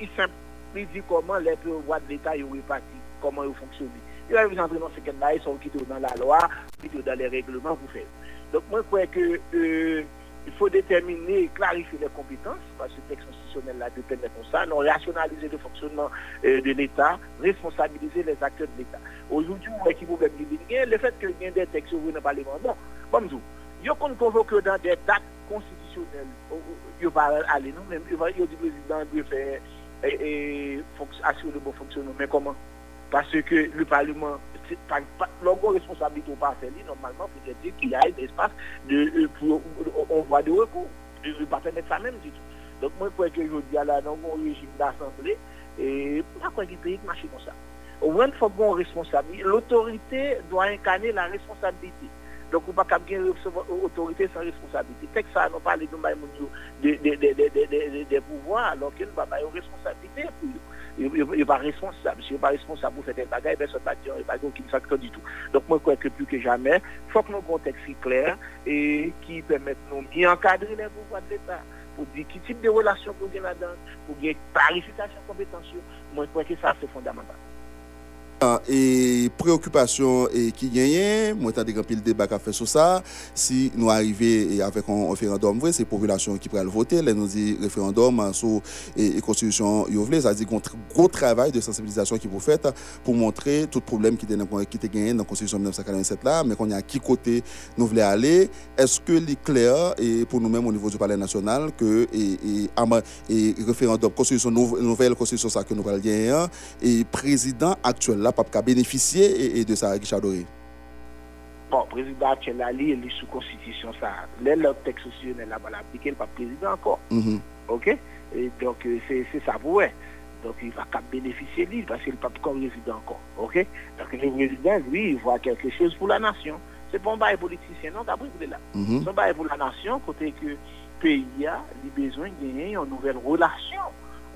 il simple, il dit comment les pouvoirs de l'État sont répartis, comment ils fonctionnent. Il va vous entrer dans ce cas-là, ils sont quittés dans la loi, quittés dans les règlements pour faire. Donc moi, je crois que euh, il faut déterminer et clarifier les compétences, parce que le texte constitutionnel là dépend comme ça, non rationaliser le fonctionnement euh, de l'État, responsabiliser les acteurs de l'État. Aujourd'hui, qui vous dire, le fait qu'il y ait des textes dans le Parlement, bon, comme tout, il y a qu'on convoque dans des dates constitutionnelles, il va aller, non, même, il va dire président doit faire et, assurer le bon fonctionnement, mais comment? Parce que le Parlement l'organe responsabilité au parcelle, normalement, peut dire qu'il y a un espace de, pour, on voit de recours. Je ne vais pas permettre ça même du tout. Donc, moi, je crois que je dis à la dans régime d'assemblée, et pourquoi il pays marche comme ça Au moins, il faut qu'on responsabilité. L'autorité doit incarner la responsabilité. Donc, on ne peut pas bien autorité sans responsabilité. Que ça, on parle de des pouvoirs, alors qu'il n'y a pas de responsabilité pour il n'est pas responsable. Si n'est pas responsable pour faire des bagages, personne ne va dire, aucun facteur du tout. Donc, moi, je crois que plus que jamais, il faut que nos contexte soit clair et qui permettent nous bien encadrer les pouvoirs de l'État pour dire quel type de relation pour bien là-dedans, pour bien clarification compétentielle. Moi, je crois que ça, c'est fondamental. E preokupasyon ki genyen, mwen ta degan pil debak a fe sou sa, si nou arive avek an referandom vwe, se populasyon ki pral vote, le nou di referandom sou e konstitusyon yo vle, sa di kon gro travay de sensibilizasyon ki pou fet pou montre tout problem ki te genyen nan konstitusyon 1947 la, men kon ya ki kote nou vle ale, eske li kler pou nou men moun nivou du pale nasyonal ke referandom konstitusyon nouvel konstitusyon sa ke nou pral genyen, e prezident aktuel la pas qu'à bénéficier et, de ça, Richard Doré Bon, président actuel, il est sous constitution, ça. Le texte constitutionnel, là, va l'appliquer, le pas président encore. Mm-hmm. OK? Et Donc, euh, c'est ça pour Donc, il va qu'à bénéficier lui, parce qu'il n'est pas comme résident encore. OK? Donc, le président, lui, il voit quelque chose pour la nation. C'est un bail politicien, non, d'après là. Mm-hmm. C'est un bail pour la nation, côté que le pays a besoin de gagner une nouvelle relation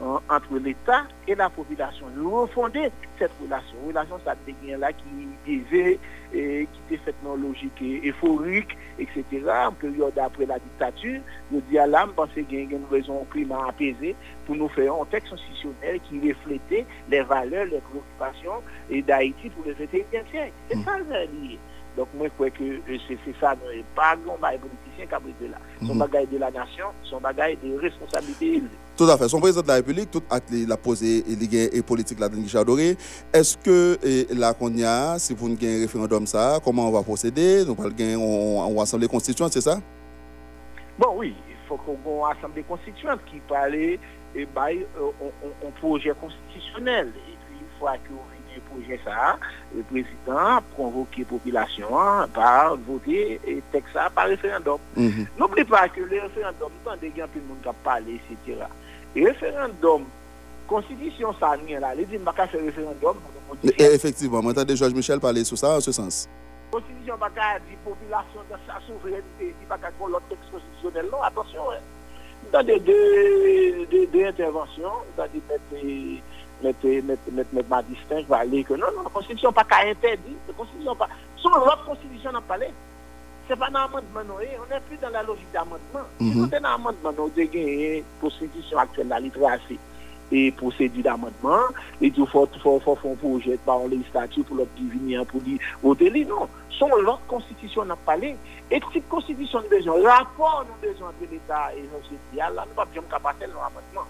entre l'État et la population. Nous refonder cette relation. Relation, ça devient là qui et qui est faite dans logique euphorique, etc. En période après la dictature, nous dit à l'âme, parce qu'il y a une raison climat apaisé pour nous faire un texte constitutionnel qui reflétait les valeurs, les préoccupations d'Haïti pour le 21e siècle. C'est ça, lié. Donc moi je crois que euh, c'est ça, pas un bagage politicien qui a de là. Son mhm. bagage de la nation, son bagage de responsabilité Tout à fait. Son président de la République, tout acte l'a posé et politique là Guichard Doré. Est-ce que la Konya, si vous avez un référendum ça, comment on va procéder? Nous on, on va assembler constituante, c'est ça? Bon oui, il faut qu'on ait une assemblée constituante qui parle et bail un projet constitutionnel. Et puis une fois que projet ça, le président a convoqué la population par voter et texte ça par référendum. Mhm. N'oubliez pas que le référendum, avons des gens qui ont parlé, etc. Référendum, constitution ça, là, les dit pas faire référendum. Effectivement, moi j'entends Georges Michel parler sur ça en ce sens. Constitution pas dit population de sa souveraineté, dit pas qu'à l'autre texte constitutionnel. Non, attention, dans des deux interventions, dans des mettre ma distinction, va aller que non, non, la Constitution pas qu'à interdire, la Constitution pas. Sur l'autre Constitution n'a pas c'est pas dans l'amendement, non. on n'est plus dans la logique d'amendement. Mm -hmm. Si on est dans l'amendement, on a gagné constitution actuelle, la littératie et procédure d'amendement, et il faut faire un projet par les statuts pour l'obtenir, pour dire voter. Non, son l'autre constitution n'a pas. Et type constitution a besoin, rapport nous besoin de l'État et la société, là, nous ne pouvons pas passer de l'amendement.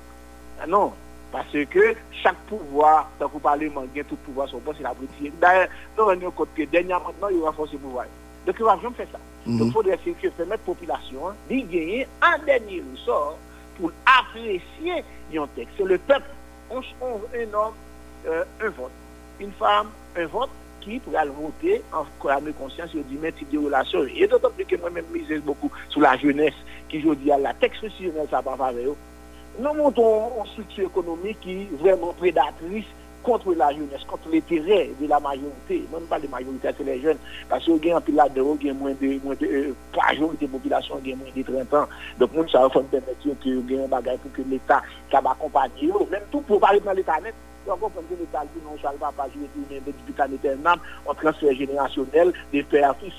Ah non, parce que chaque pouvoir, dans le Parlement, il y a tout pouvoir, son poste, c'est la D'ailleurs, nous, avons est au côté, dernièrement, il y aura force pouvoir. Donc, il va jamais faire ça. Mhm. Donc, il faudrait que permettre la population hein, de gagner un dernier ressort pour apprécier un texte. C'est le peuple. On, un homme, euh, un vote. Une femme, un vote qui pourrait voter en âme conscience sur du type de relation. Et d'autant plus que moi-même, je beaucoup sur la jeunesse qui, je dis, à la texte constitutionnelle, ça va faire nous montons une structure économique qui est vraiment prédatrice contre la jeunesse, contre l'intérêt de la majorité, même pas de majorité, c'est les jeunes, parce qu'il y a un pilat de haut, il y a moins de, moins de euh, majorité de population, il y a moins de 30 ans. Donc, nous, ça va permettre qu'il y ait un bagage pour que l'État, ça va accompagner, même tout pour parler dans l'État net. Donc, on peut l'État, nous, on ne va pas jouer des débutants éternels, on transfert générationnel, des pères fils,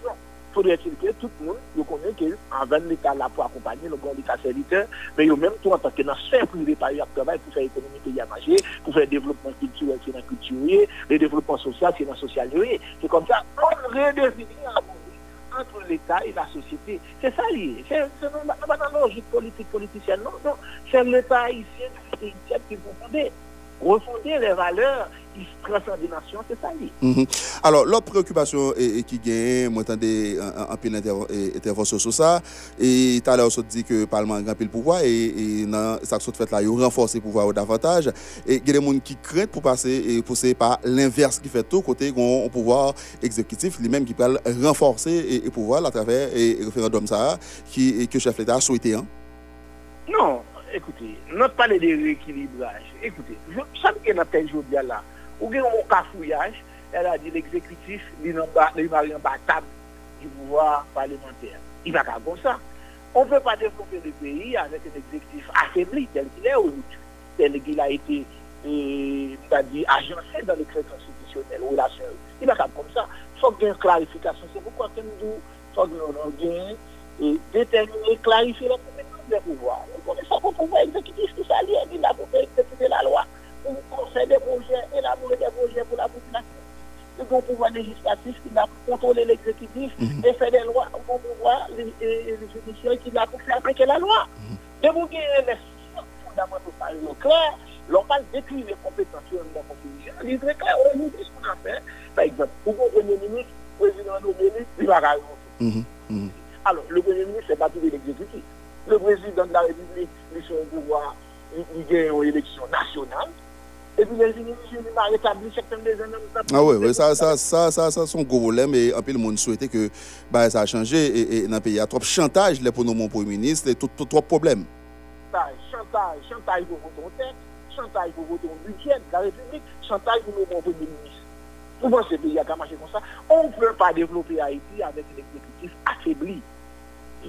faudrait-il que tout le monde nous connaît qu'en l'État là pour accompagner le grand État serviteur, mais eux même tout en tant que dans privé par travail pour faire l'économie pays à pour faire le développement culturel, c'est dans la culture, le développement social, c'est dans le social. C'est comme ça, on redéfinit entre l'État et la société. C'est ça lié. C'est pas la logique politique politicienne, non, non. C'est l'État haïtien qui vous fonder refonder les valeurs qui transcende les nations, c'est ça. Mm-hmm. Alors, l'autre préoccupation eh, eh, qui gagne, moi, j'entendais un eh, peu d'intervention sur ça, et tout à l'heure, on dit que le Parlement a le pouvoir, et et dans ça que fait là, il renforce le pouvoir davantage, et il y a des gens qui craignent pour passer, pour passer par l'inverse qui fait tout, côté qu'on pouvoir exécutif, lui-même qui peut renforcer le pouvoir à travers le référendum ça, qui, que le chef d'État a souhaité. Hein? Non, écoutez, on parler de rééquilibrage. Écoutez, je, ça me dit dans tel jour là. Ou gen yon kafouyaj, el a di l'exekutif li nan batab di pouvoir parlementer. I va ka kon sa. On peut pas développer le pays avec un exécutif affaibli tel qu'il est aujourd'hui, tel qu'il a été euh, et, agencé dans les crédits constitutionnels ou la seule. Il va pas comme ça. Il faut qu'il y ait une clarification. C'est pourquoi nous faut que déterminer, clarifier la compétence des pouvoirs. On connaît ça pour pouvoir exécutif qui s'allie, il a pour exécuter la loi. Pour faire des projets, élaborer des projets pour la population. Le bon pouvoir législatif qui a pour contrôler l'exécutif et faire des lois, le bon pouvoir les judiciaires qui a pour faire appliquer la loi. De vous gagner les fondamentaux par clair, l'on va décrire les compétences de la constitution, il est clair, on nous dit ce qu'on a fait. Par exemple, pour le Premier ministre, le président nommé, il va raconter. Alors, le Premier ministre, c'est pas tout l'exécutif le président de la République, lui, son pouvoir, il gagne une élection nationale. Et puis les il m'a rétabli certaines des Ah oui, oui, ça, ça, ça, ça, ça, son gros problème. Et un peu le monde souhaitait que bah, ça a changé. Et, et dans le pays, il y a trop de chantage pour nos mon Premier ministre et tout, tout, trop de problèmes. Chantage, chantage pour voter en tête, chantage pour voter en budget de la République, chantage pour nos Premier ministre. Pour moi, ce pays a marché comme ça? On ne peut pas développer Haïti avec un exécutif affaibli.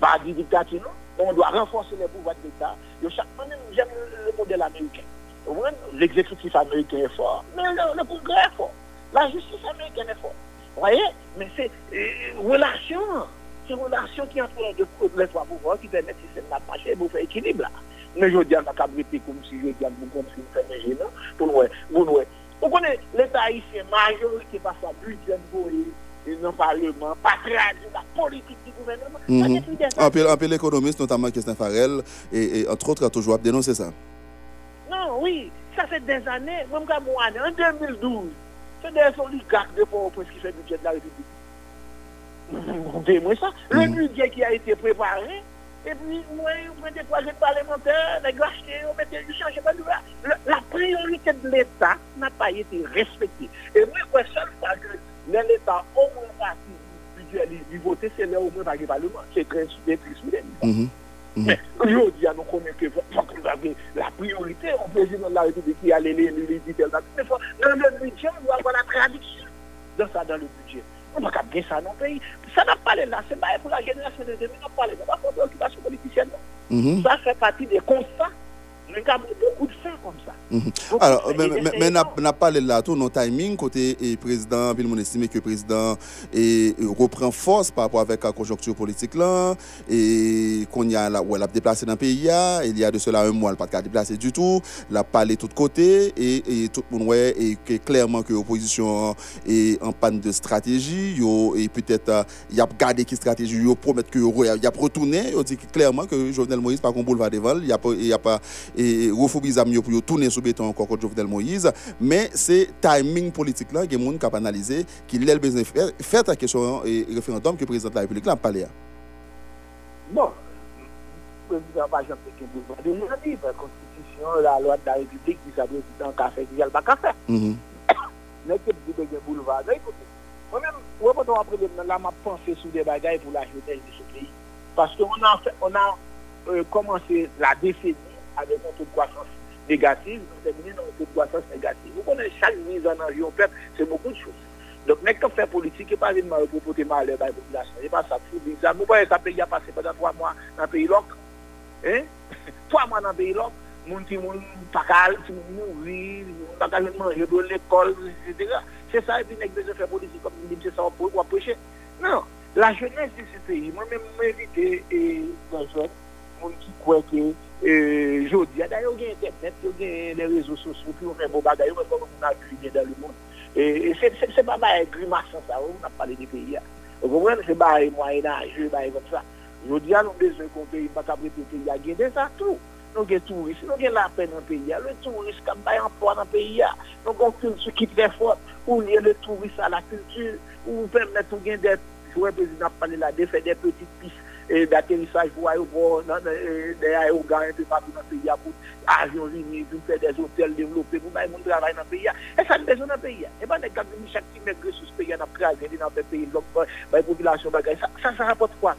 Pas de dictature, non on doit renforcer les pouvoirs de l'État. J'aime le modèle américain. L'exécutif américain est fort, mais le, Congrès est fort. La justice américaine est forte. Vous voyez? Mais c'est une euh, relation. C'est une relation qui entre les trois pouvoirs qui permet si c'est la marché pour faire équilibre là. Mais je dis à la cabrité comme si je dis à vous comme si vous faites gênant. Pour nous, vous Vous connaissez l'État haïtien, majorité par sa budget dans le Parlement, pas traduire la politique du gouvernement. Mm -hmm. Un peu l'économiste, notamment Christian Farel, et, et, entre autres, a toujours dénoncé ça. Non, oui, ça fait des années, même quand moi, en 2012, c'est des oligarques de Port-au-Prince qui fait le budget de la République. Vous ça Le mm budget qui a été préparé, et puis, moi, on met des projets parlementaires, les achetés, on met des change pas la, la priorité de l'État n'a pas été respectée. Et moi, je seule fois que l'État au moins il voter c'est là au moins par le Parlement. C'est très triste. Mhm. Mais aujourd'hui, nous connaissons que la priorité au président de la République qui a les. Mais dans le budget, on doit avoir la traduction de ça dans le budget. On n'a pas bien ça dans le pays. Ça n'a pas là, c'est pas pour la génération de demain, on n'a pas pas pour préoccupation politicienne. Mhm. Ça fait partie des constats mais il y a beaucoup de faits comme ça. Mhm. Alors, mais n'a pas nos timing côté président, mon estime que le président et, reprend force par rapport avec la conjoncture politique là et qu'on y a là où elle a déplacé dans le pays il y a de cela un mois elle n'a pas déplacé du tout, elle a parlé de tous côtés et, tout le monde et que clairement que l'opposition est en panne de stratégie et peut-être il y a gardé qui stratégie yo promettre que il y a retourné, il dit clairement que Jovenel Moïse par contre boulevard devant, il y a a pas et refoubiser pour tourner sous béton encore contre Jovenel Moïse. Mais c'est timing politique là que monde qui analysé qui l'a besoin faire faire ta question et référendum que le président de la République a parlé bon le président pas jamais que vous déjà dit la constitution la loi de la République qui s'appelle président qu'a fait il pas qu'à faire mais que vous devez boulevard écoutez moi-même on après là m'a pensé sur des bagailles pour la jeunesse de ce pays. Parce qu'on a on a euh, commencé la décennie avek an tout kwasans negatif, nou termine nan an tout kwasans negatif. Ou konen chak vizan nan yon pep, se beaucoup de chouse. Donk nek te fè politik, e pa vin man repopote man alè bay populasyon. E pa sa pou vizan. Mou pa e sa peyi a pase padan 3 mwa nan peyi lok. Eh? 3 mwa nan peyi lok, moun ti moun pakal, ti moun mouvi, moun pakal moun manje do l'ekol, etc. Se sa e vin nek de se fè politik, kom ni mse sa wap preche. Nan, la jenèse de se peyi, mwen mè mè mè vite e dan jèn, moun ki kweke, E, jodi, da yo gen internet, yo gen le rezo sosyo, ki yo men bo bagay, yo men kon moun akrime dan le moun. E, e se ba ba e grimasan sa, ou nan pale di peyi ya. Ou konwen, se ba e mwayenaj, se ba e kon sa. Jodi an, nou bezwen kon peyi, baka pre peyi ya, gen de sa tou. Nou gen tourist, nou gen la pen nan peyi ya, le tourist kap bay anpwa nan peyi ya, nou kon kultu ki tre fote, ou liye le tourist a la kultu, ou pèm netou gen de, jwè prezident pale la, de fè de petit pis e d'aterrissage pour aéroport, dans, des aérogares un peu partout dans le pays, pour avions venir, pour faire des hôtels développés, pour même travail dans le pays. Et ça, nous besoin dans le pays. Et bien, nous chaque petit mètre sur ce pays, dans le pays, dans le pays, dans la population, ça, ça rapporte quoi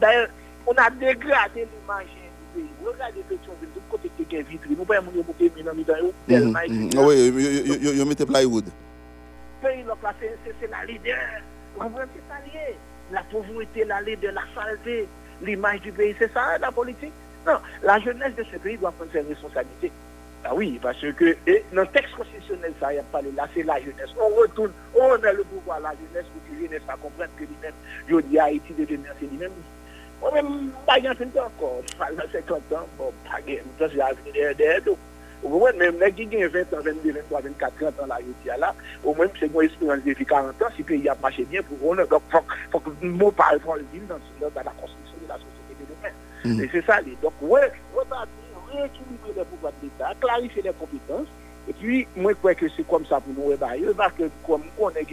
D'ailleurs, on a dégradé l'image du pays. Regardez Pétionville, de côté qui est vitré. Nous ne pouvons pas monter dans le Oui, ils mettent plywood. Le pays, c'est la leader. La pauvreté, la lait de la saleté, l'image du pays, c'est ça la politique? Non, la jeunesse de ce pays doit prendre ses responsabilités. Ah oui, parce que et, dans le texte constitutionnel, ça y a parlé là, c'est la jeunesse. On retourne, on a le pouvoir, la jeunesse, pour que la jeunesse va comprendre que lui-même, je dis à Haïti de devenir c'est lui-même. Moi-même, pas encore, je parle de 50 ans, bon, pas c'est l'avenir derrière nous. Au moins, même les qui ont 20 ans, 22, 23, 24, 30 ans, là, là, au moins, c'est une expérience de vie 40 ans, si le pays a marché bien pour eux, donc, il faut que le mot parle dans, dans la construction de la société de demain. Et c'est ça, donc, ouais, rééquilibrer les pouvoirs de l'État, clarifier les compétences, et puis, moi, je crois que c'est comme ça pour nous, parce que comme on est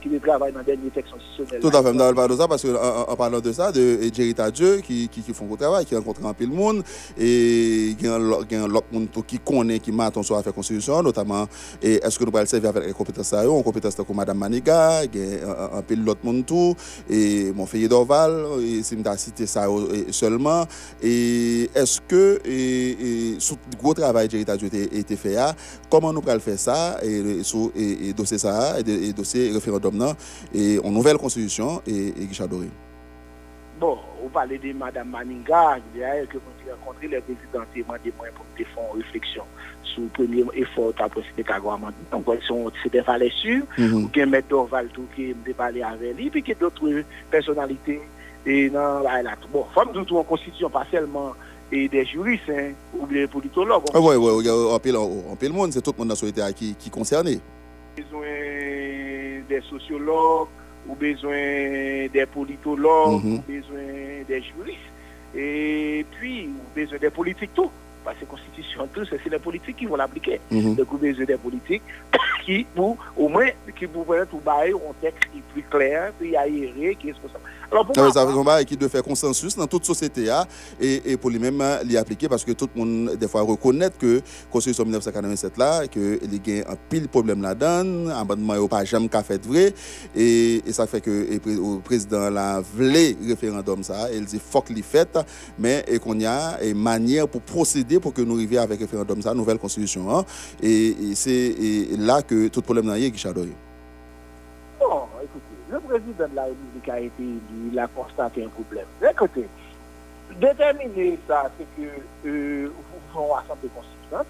qui le travaille dans la dernière texte constitutionnelle. Tout à fait, Mme Badoza, parce qu'en parlant de ça, de Jerry Tadieu, qui, qui, qui font le travail, qui rencontre un peu le monde, et il y a un autre monde qui connaît, qui m'attend sur l'affaire constitution, notamment, est-ce que nous allons servir avec les compétences à eux, en compétences comme Mme Maniga, il y a un peu l'autre monde tout, et mon fille d'Oval, si je cité ça seulement, et est-ce que, et, et, sous le gros travail Jerry Tadieu a été fait, ah, comment nous allons faire ça, et, et, et, et dossier ça, et, et dossier référendum et en nouvelle constitution et, et Richard Doré. Bon, vous parlez de Mme Maninga, d'ailleurs, que vous avez rencontré les présidents des moyens pour faire une réflexion sur le premier effort à procéder à Donc, c'est des valeurs sûres, ou qu'il y a M. Dorval qui a parlé avec lui, puis qu'il y a d'autres personnalités. Et non, là, là, bon, femme de tout en constitution, pas seulement et des juristes hein, ou des politologues. Ah, oui, oui, en pile monde, c'est tout le monde dans la société qui, est concerné. Besoin des sociologues, ou besoin des politologues, ou besoin des juristes, et puis ou besoin des politiques tout. Parce que la constitution, tout, c'est les politiques qui vont l'appliquer. Donc, vous besoin des politiques qui, pour, au moins, qui vous tout bailler un texte qui est plus clair, plus aéré, qui est responsable. Alors, pour moi, ça veut qui doit faire consensus dans toute société hein, et, et pour lui-même l'y appliquer parce que tout le monde, des fois, reconnaît que la Constitution 1987 là, qu'il y a un pile problème là-dedans, n'est pas jamais qu'à fait vrai. Et, et, ça fait que le président l'a voulu référendum ça, il dit faut qu'il fait, mais qu'on y a une manière pour procéder pour que nous arrivions avec référendum ça, nouvelle constitution. Hein, et, c'est là que tout problème pas Bon, écoutez le président de la République a été élu, il a constaté un problème. Écoutez, déterminer ça, c'est que euh, vous ferons assemblée constituante,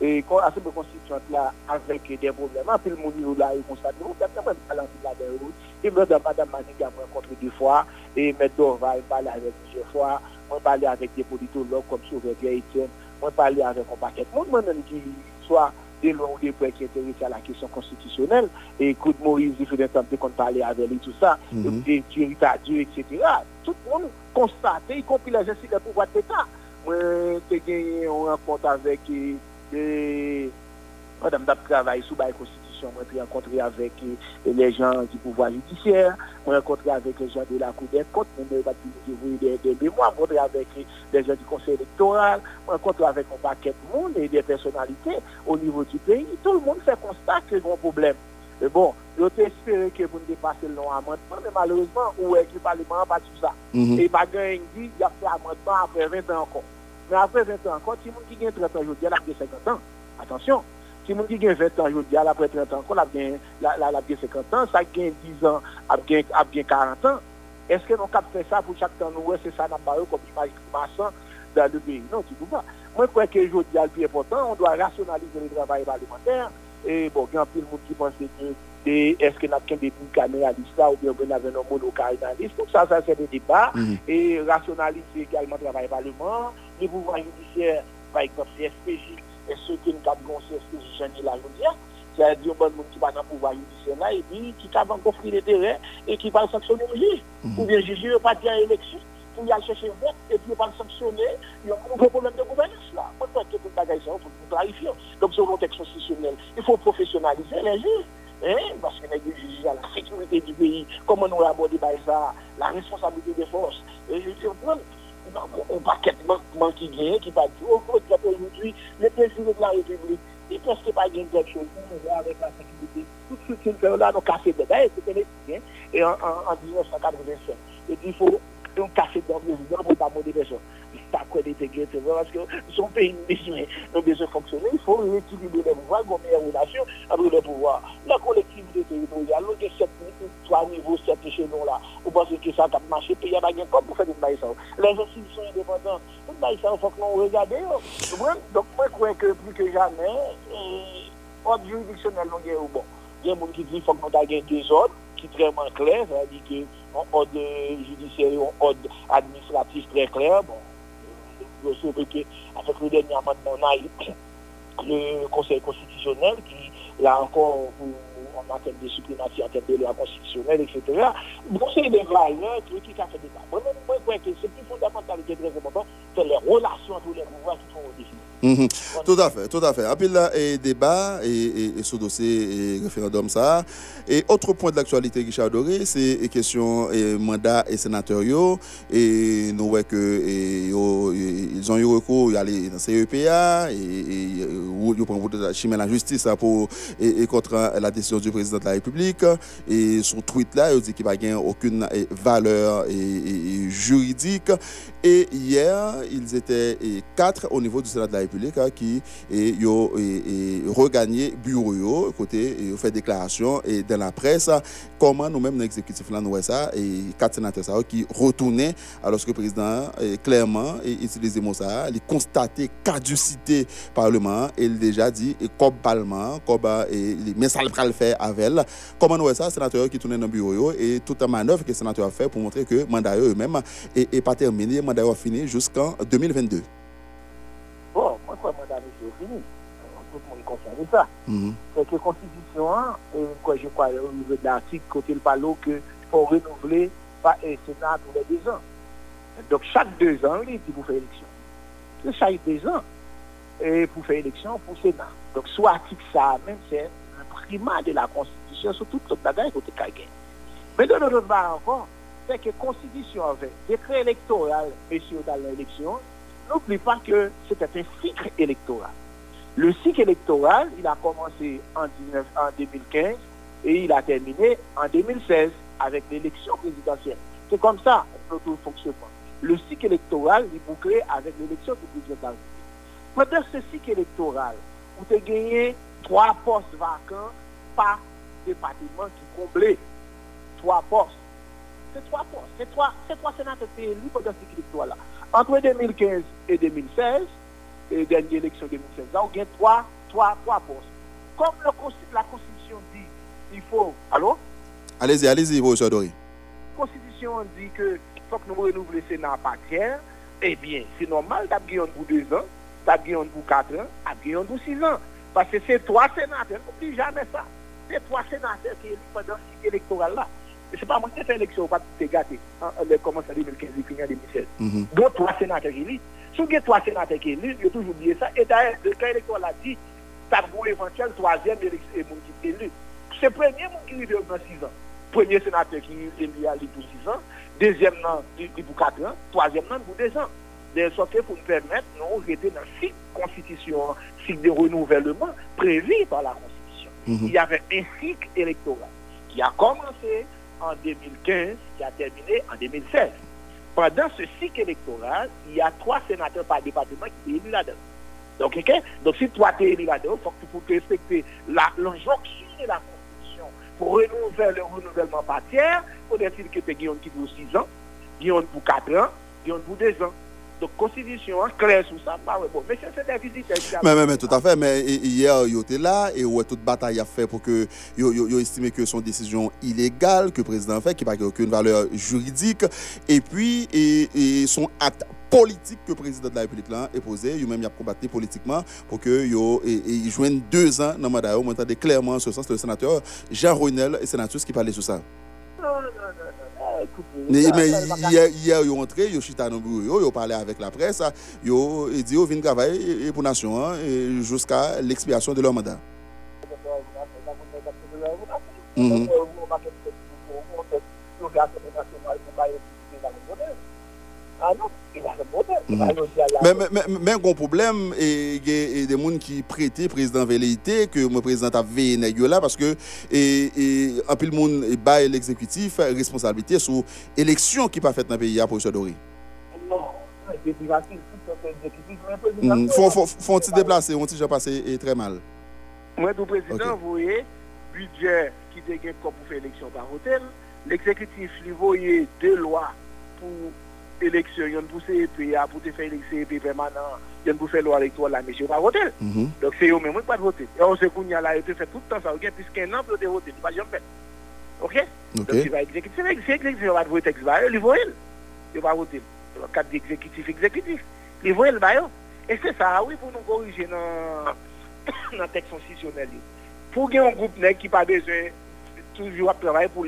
et quand l'assemblée constituante là, avec des problèmes, puis le monde là, il constate, non, vous faites quand même balancer la déroute, et madame, madame Maniga m'a rencontré deux fois, et maintenant, il parler avec plusieurs fois, on parler avec des politologues comme Sauveur Etienne, on parler avec un paquet de monde, moi-même qui soit des lois ou des points qui intéressent à la question constitutionnelle. Et écoute, Moïse, il faut des temps qu'on parlait avec lui, tout ça, et Thierry Dieu, etc. Tout le monde constate, y compris les gestes de pouvoir d'État. Moi, j'ai gagné une rencontre avec Madame Dap sous la Constitution, moi j'ai rencontré avec les gens du pouvoir judiciaire, moi rencontré avec les gens de la Cour des comptes, moi j'ai des, des mémoires, rencontré avec les gens du Conseil électoral, moi rencontré avec un paquet de monde et des personnalités au niveau du pays. Tout le monde fait constat a un problème. Mais bon, j'aurais espéré que vous ne dépassez le long amendement, mais malheureusement, où est-ce que le Parlement pas tout ça? Et pas gagné, il y a fait amendement après 20 ans encore. Mais après 20 ans encore, si vous qui a 30 ans aujourd'hui, elle a 50 ans. Attention, si vous qui a 20 ans aujourd'hui, après 30 ans, elle a bien 50 ans, ça gagne 10 ans, elle a bien 40 ans. Est-ce que nous avons fait ça pour chaque temps nous, c'est ça n'a pas comme image maçon dans le pays Non, tu ne peux pas. Moi, je crois que aujourd'hui, le plus important, on doit rationaliser le travail parlementaire. Et bon, il y a un peu de monde qui pense que et est-ce que nous avons des caméralistes là ou bien nous avons un monocarinaliste. Donc ça, ça c'est des débats. Mhm. Et rationaliser également le travail parlement. Les pouvoirs judiciaires, par exemple, CSPJ, et ceux qui nous avons j'en ai la dire. C'est-à-dire, bon, monde qui va dans le pouvoir judiciaire là, et puis qui va offrir des terrains et qui va sanctionner le juge. Ou bien le juge ne pas dire élection pour y aller chercher un vote et puis pas sanctionner, il y a un gros problème de gouvernance là. Je que tout le bagage, il faut clarifier. Donc, sur le texte constitutionnel, il faut professionnaliser les juges. Hein, parce que les juges à la sécurité du pays, comment nous abordons ça, la responsabilité des forces. Et je on paquet de manquements qui gagne, qui va dire, oh, aujourd'hui, le président de la République, il presque pas gagné quelque chose avec la sécurité. Tout ce qu'il fait là, nous casser dedans, c'était les Et en, en, en 1987, et il faut un café dans le président pour pas monter personne. Pas quoi d'intégrer, c'est vrai, parce que son pays nous besoin de fonctionner, il faut rééquilibrer les pouvoirs, une meilleure relation avec les pouvoirs. La collectivité territoriale, nous avons trois niveaux, sept échelons là. Vous pensez que ça a marché, il y a pas comme pour faire des bails Les institutions indépendantes, les bails il faut que nous regardions. Donc, moi, je crois que plus que jamais, ordre juridictionnel, nous avons bon. Il y a des gens qui disent qu'il faut nous ayons deux ordres qui est vraiment clair, c'est-à-dire qu'un ordre judiciaire, un ordre administratif très clair, avec le dernier amendement, le Conseil constitutionnel qui, là encore, en matière de suprématie, en termes de loi constitutionnelle, etc. Bon, c'est des valeurs qui ont fait des Moi, je crois que c'est plus fondamental et très important, c'est les relations entre les pouvoirs qui sont définies. Mhm. Tout à fait, tout à fait. Après là, et débat et, et, ce dossier et référendum ça. Et autre point de l'actualité, Richard Doré, c'est la question et mandat et sénatoriaux. Et nous voyons que ils ont eu recours à la CEPA et, ils ont chimer la justice pour et, contre la décision du président de la République. Et son tweet là, il dit qu'il n'y a aucune valeur juridique. Et hier, ils étaient quatre au niveau du Sénat de la République hein, qui ont regagné bureau côté et fait déclaration et dans la presse comment nous-mêmes l'exécutif là nous ça et quatre sénateurs qui retournaient alors que le président clairement utilisé mot ça, il constaté caducité parlement et il déjà dit et comme parlement comme et mais ça le faire avec elle comment nous ça sénateur qui tournait dans le bureau et toute manœuvre que le sénateur a fait pour montrer que le mandat eux-mêmes n'est pas terminé mandat fini jusqu'en 2022. Bon, moi, je crois que le mandat est fini. Tout le monde concerne ça. Mhm. C'est que la Constitution, et quoi, je crois, au niveau de l'article, côté le parle qu'il faut renouveler par un Sénat tous les deux ans. Donc, chaque deux ans, il dit pour faire élection. C'est chaque deux ans. Et pour faire élection pour le Sénat. Donc, soit article de la Constitution sur toute l'autre bagaille côté Kagé. Mais de l'autre part encore, c'est que la Constitution avait décret électoral, messieurs, dans l'élection, n'oublie pas que c'était un cycle électoral. Le cycle électoral, il a commencé en, 19, en 2015 et il a terminé en 2016 avec l'élection présidentielle. C'est comme ça notre fonctionnement. Le cycle électoral est bouclé avec l'élection du président. Pendant ce cycle électoral, vous avez gagné trois postes vacants par département qui comblait trois postes c'est trois postes, c'est trois, trois sénateurs élus pendant ce électoral-là. Entre 2015 et 2016, et dernière élection 2016, là, on a trois, trois, trois postes. Comme le, la Constitution dit, il faut... Allô? Allez-y, allez-y, professeur Dori. La Constitution dit que faut que nous renouvelons le Sénat par tiers, eh bien, c'est normal d'avoir pour deux ans, d'avoir pour quatre ans, d'avoir pour six ans. Parce que c'est trois sénateurs, n'oublie jamais ça. C'est trois sénateurs qui élus pendant ce électoral-là. C'est pas moi qui fait l'élection, pas tout gâté. Elle commence en 2015 et finit en 2016. Donc, trois sénateurs qui élus. Si vous avez trois sénateurs qui élus, il faut toujours oublier ça. Et d'ailleurs, le cas électoral a dit, ça pour éventuel troisième élection qui est élu. C'est le premier monde qui est dans 6 ans. Premier sénateur qui est élu à pour 6 ans. Deuxième, il pour 4 ans. Troisième, pour 2 ans. De sorte pour nous permettre, nous, rester dans six constitutions, cycle de renouvellement prévu par la Constitution. Il y avait un cycle électoral qui a commencé en 2015 qui a terminé en 2016. Pendant ce cycle électoral, il y a trois sénateurs par département qui sont élus là-dedans. Donc, Donc, si toi tu es élu là-dedans, il faut que tu respecter l'injonction de la Constitution pour renouveler le renouvellement par tiers. Faudrait-il que tu aies qui pour 6 ans, Guillaume pour 4 ans, Guillaume pour 2 ans. Donc, constitution, clair sur ça, bah, bon, mais c'est des visiteurs. Mais, mais, mais, tout à fait, mais hier, il était là, et ouais, toute bataille a fait pour que, il estimé que son décision illégale, que le président a fait, qui n'a aucune valeur juridique, et puis, et, son acte politique que le président de la République là est posé, il même a combattu politiquement pour que il joigne deux ans dans le mandat. On entendait clairement en ce sens le sénateur Jean Ronel, sénateur qui parlait sur ça. Non, non, non. Mais hier, hier, ils ont entré, ils ont dans le bureau, ils ont parlé avec la presse, ils ont dit qu'ils viennent travailler pour la nation hein, jusqu'à l'expiration de leur mandat. Mm -hmm. Ah non mais, mais, mais, un problème, il y a des gens qui prêtent président velléité que le président a veillé là parce que et, et, un peu le monde bat l'exécutif responsabilité sur l'élection qui pas faite dans le pays pour se Doré. Non, il faut, faut, faut, faut déplacer, on déjà passé très mal. Moi, le président, vous voyez, budget qui est pour faire l'élection par hôtel, l'exécutif lui voyait deux lois pour il y a pour CEP, pour te faire l'élection permanent, il y a pour faire loi électorale, là, monsieur, pas voter. Donc, c'est eux-mêmes qui pas voter. Et on y a là, il fait tout le temps ça, ok, puisqu'un pour te voter, tu vas jamais faire. Ok? Donc, il va exécuter, c'est l'exécutif, il va voter, il va voter, il va voter. Le cadre d'exécutif, exécutif. Il va voter, Et c'est ça, oui, pour nous corriger dans le texte constitutionnel. Pour qu'il y ait un groupe qui n'a pas besoin toujours travailler pour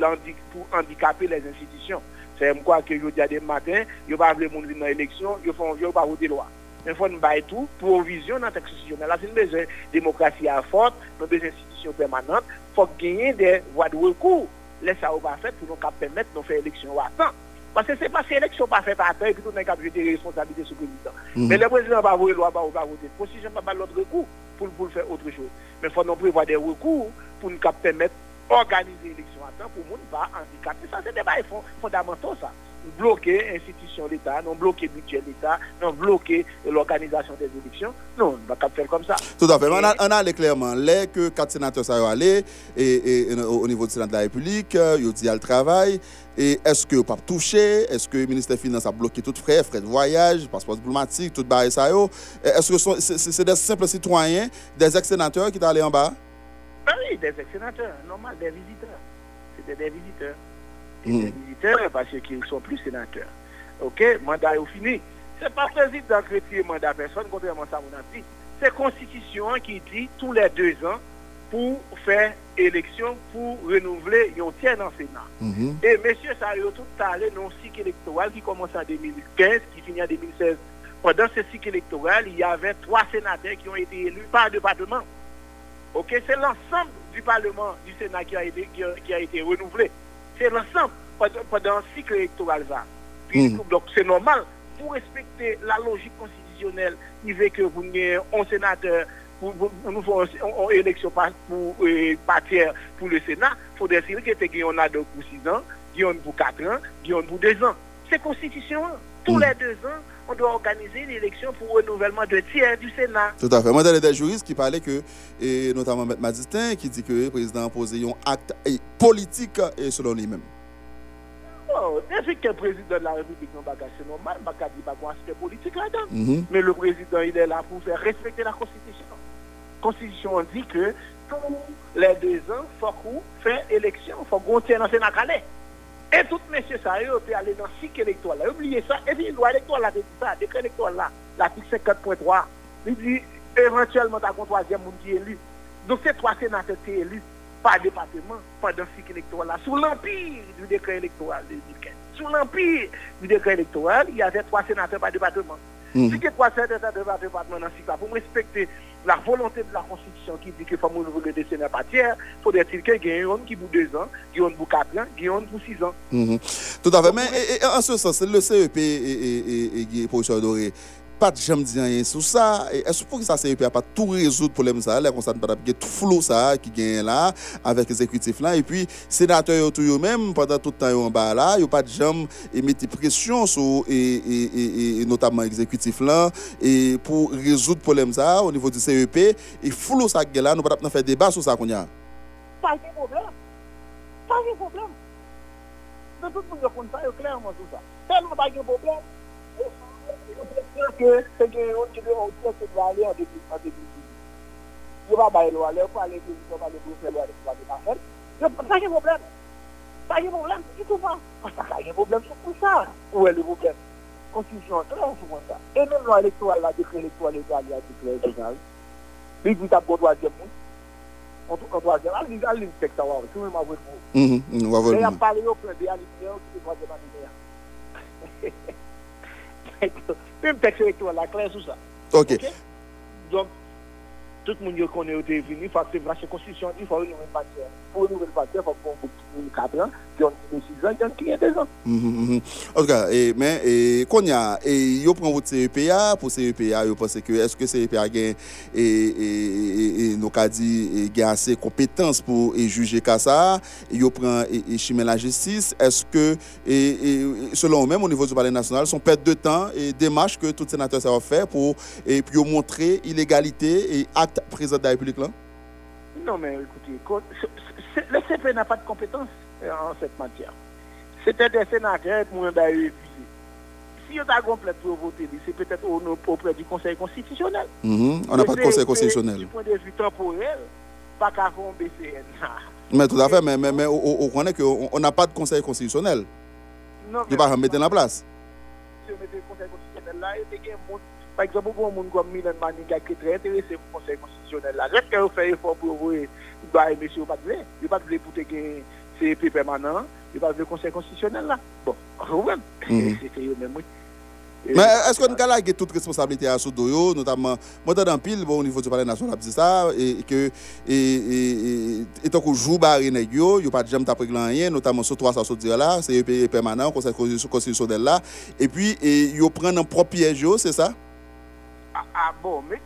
handicaper les institutions. C'est quoi que je dis à des matins, je ne pas le monde dans l'élection, je ne pas voter loi. Il faut nous tout pour vision dans la constitutionnelle. Là, c'est une besoin démocratie à forte, nous des institutions permanentes. Il faut gagner des voies de recours. Laissez ça pas fait pour nous permettre de faire élection à temps. Parce que c'est pas si l'élection pas faite à temps et puis tout le monde des responsabilités sur le président. Mm. Mais le président va voter loi, va pas voter. La constitution va pas l'autre recours pour, pour faire autre chose. Mais il faut non plus avoir des recours pour nous permettre organiser l'élection temps pour ne pas handicaper. Ça, c'est des débats fondamentaux, ça. Bloquer l'institution de l'État, non bloquer le budget de l'État, non bloquer l'organisation des élections. Non, on ne va pas faire comme ça. Tout à fait. On a, on a clairement, les que quatre sénateurs sont allés et, et, au niveau du Sénat de la République, ils ont dit à le travail. Et est-ce que pas touché? Est-ce que le ministère des Finances a bloqué tout frais, frais de voyage, passeport diplomatique, tout barré ça Est-ce que c'est des simples citoyens, des ex-sénateurs qui sont allés en bas? Ah oui, des ex-sénateurs, normal, des visiteurs. C'était des visiteurs. Des visiteurs parce qu'ils ne sont plus sénateurs. OK, mandat est fini. Ce n'est pas président qui retire mandat personne, contrairement à ça, mon ami. C'est la Constitution qui dit tous les deux ans pour faire élection, pour renouveler, ils tiennent dans le Sénat. Et M. Sario, tout allé dans un cycle électoral qui commence en 2015, qui finit en 2016. Pendant ce cycle électoral, il y avait trois sénateurs qui ont été élus par département. Ok, c'est l'ensemble du Parlement, du Sénat qui a été, qui a, été renouvelé. C'est l'ensemble pendant un cycle électoral. Ça. Donc c'est normal, pour respecter la logique constitutionnelle, il veut que vous ayez un sénateur, pour, nous faire une élection pour, partir pour le Sénat, il faut décider qu'il y en a deux pour six ans, qu'il y pour quatre ans, qu'il y pour deux ans. C'est constitution. Tous les deux ans, on doit organiser l'élection pour renouvellement de tiers du Sénat. Tout à fait. Moi, il y a des juristes qui parlaient que, et notamment M. Madistin, qui dit que le président a posé un acte politique selon lui-même. Oh, depuis que le président de la République n'a pas c'est normal, il n'a dit pas un aspect politique là-dedans. Mm-hmm. Mais le président, il est là pour faire respecter la Constitution. La Constitution dit que tous les deux ans, il faut faire élection, il faut qu'on tienne dans le Sénat calais. Et tout monsieur ça, ils ont allé dans le cycle électoral. Oubliez ça. Et puis, le droit électoral là, dit ça. Le décret électoral là, l'article 54.3, il dit éventuellement, tu as un troisième monde qui est élu. Donc, ces trois sénateurs qui sont élus par département pendant le cycle électoral là, sous l'empire du décret électoral de 2015. Sous l'empire du décret électoral, il y avait trois sénateurs par département. Si il y a trois sénateurs par département dans ce cycle pour respecter la volonté de la Constitution qui dit qu'il faut renouveler des sénats pas tiers, faudrait-il qu'il y ait un qui pour deux ans, qui ait pour quatre ans, qui pour six ans. Tout à fait. Mais en ce sens, le CEP et, et, professeur pat jam di anyen sou sa, e, e sou pou ki sa CEP a pat tou rezout problem sa, lè kon sa nou pat ap gen tout flou sa ki gen la, avèk ekzekutif lan, e pi senatè yo tou yo mèm, padan tout tan yo an ba la, yo pat jam emete presyon sou, e, e, e notabman ekzekutif lan, e pou rezout problem sa, o nivou di CEP, e flou sa gen la, nou pat ap nan fè debat sou sa kon ya. Sa gen problem, sa gen problem, de tout moun yo kon sa, yo klerman sou sa, tel moun pa gen problem, Mwen ke se gen yon ki de yon kwen se wale an debi an debi. Yo va baye lo wale, yo pa ale ki yo pa ale pou se wale pou wale pa fèl. Yo pa sa gen problem. Sa gen problem, ki tou pa. Sa gen problem sou pou sa. Ou e le problem. Konstitution, tre an sou kon sa. E men lwa elektoral la dekre elektoral e gali a dekre regional. Bi gwi tap kon wazye moun. Kon wazye, al li tek sa wawen. Kou men ma wèk moun. Wavon moun. E a pale yo prebe, al li prebe, ki te wazye man di de ya. Même texte électoral, la clair sur ça. OK. okay? Donc, tout le monde connaît au venu, il faut que la constitution, il faut une nouvelle matière. Pour une nouvelle matière, il faut qu'on ait 4 ans, qui ont 6 ans, qui ont 2 ans. Mhm, mhm. En tout cas, mais a, et yo prend votre CEPA, pour CEPA, yo pense que est-ce que CEPA et, nous qu'a dit assez compétences pour juger ça, yo prend et, chimer la justice, est-ce que selon eux-mêmes au niveau du palais national, son perte de temps et démarche que tout sénateur ça va faire pour et puis montrer illégalité et acte président de la République là? Non, mais écoutez, le CP n'a pas de compétence euh, en cette matière. C'était des sénateurs pour un d'ailleurs épuisé. Si on a complet pour voter, c'est peut-être au- auprès du Conseil constitutionnel. On n'a pas de Mais conseil constitutionnel. Du point de vue temporel, pas qu'à faire un BCN. Mais tout à fait, mais, mais, mais on, on connaît qu'on n'a pas de conseil constitutionnel. Non, Il va mettre en place. si on mettait le Conseil constitutionnel là, il y a un monde, par exemple, beaucoup de monde comme Milan Maniga qui est très intéressé pour le Conseil constitutionnel là. Est-ce qu'il fait effort pour voir, bah, monsieur, pas de il pas de pour que CEP permanent, il pas de le Conseil constitutionnel là. Bon, problème. C'est eux même, oui. Mais est-ce qu'on a lâché toute responsabilité à Soudoyo, notamment, moi, dans pile, bon, au niveau du palais national, c'est ça, et, que, et, et, et, et tant qu'on joue barré nèg yo, yo pas de jamais tapé rien, notamment sur 300 sur dire là, c'est EPE permanent, conseil constitutionnel là, et puis, et, yo prennent un propre piège, c'est ça? Ah, bon, mais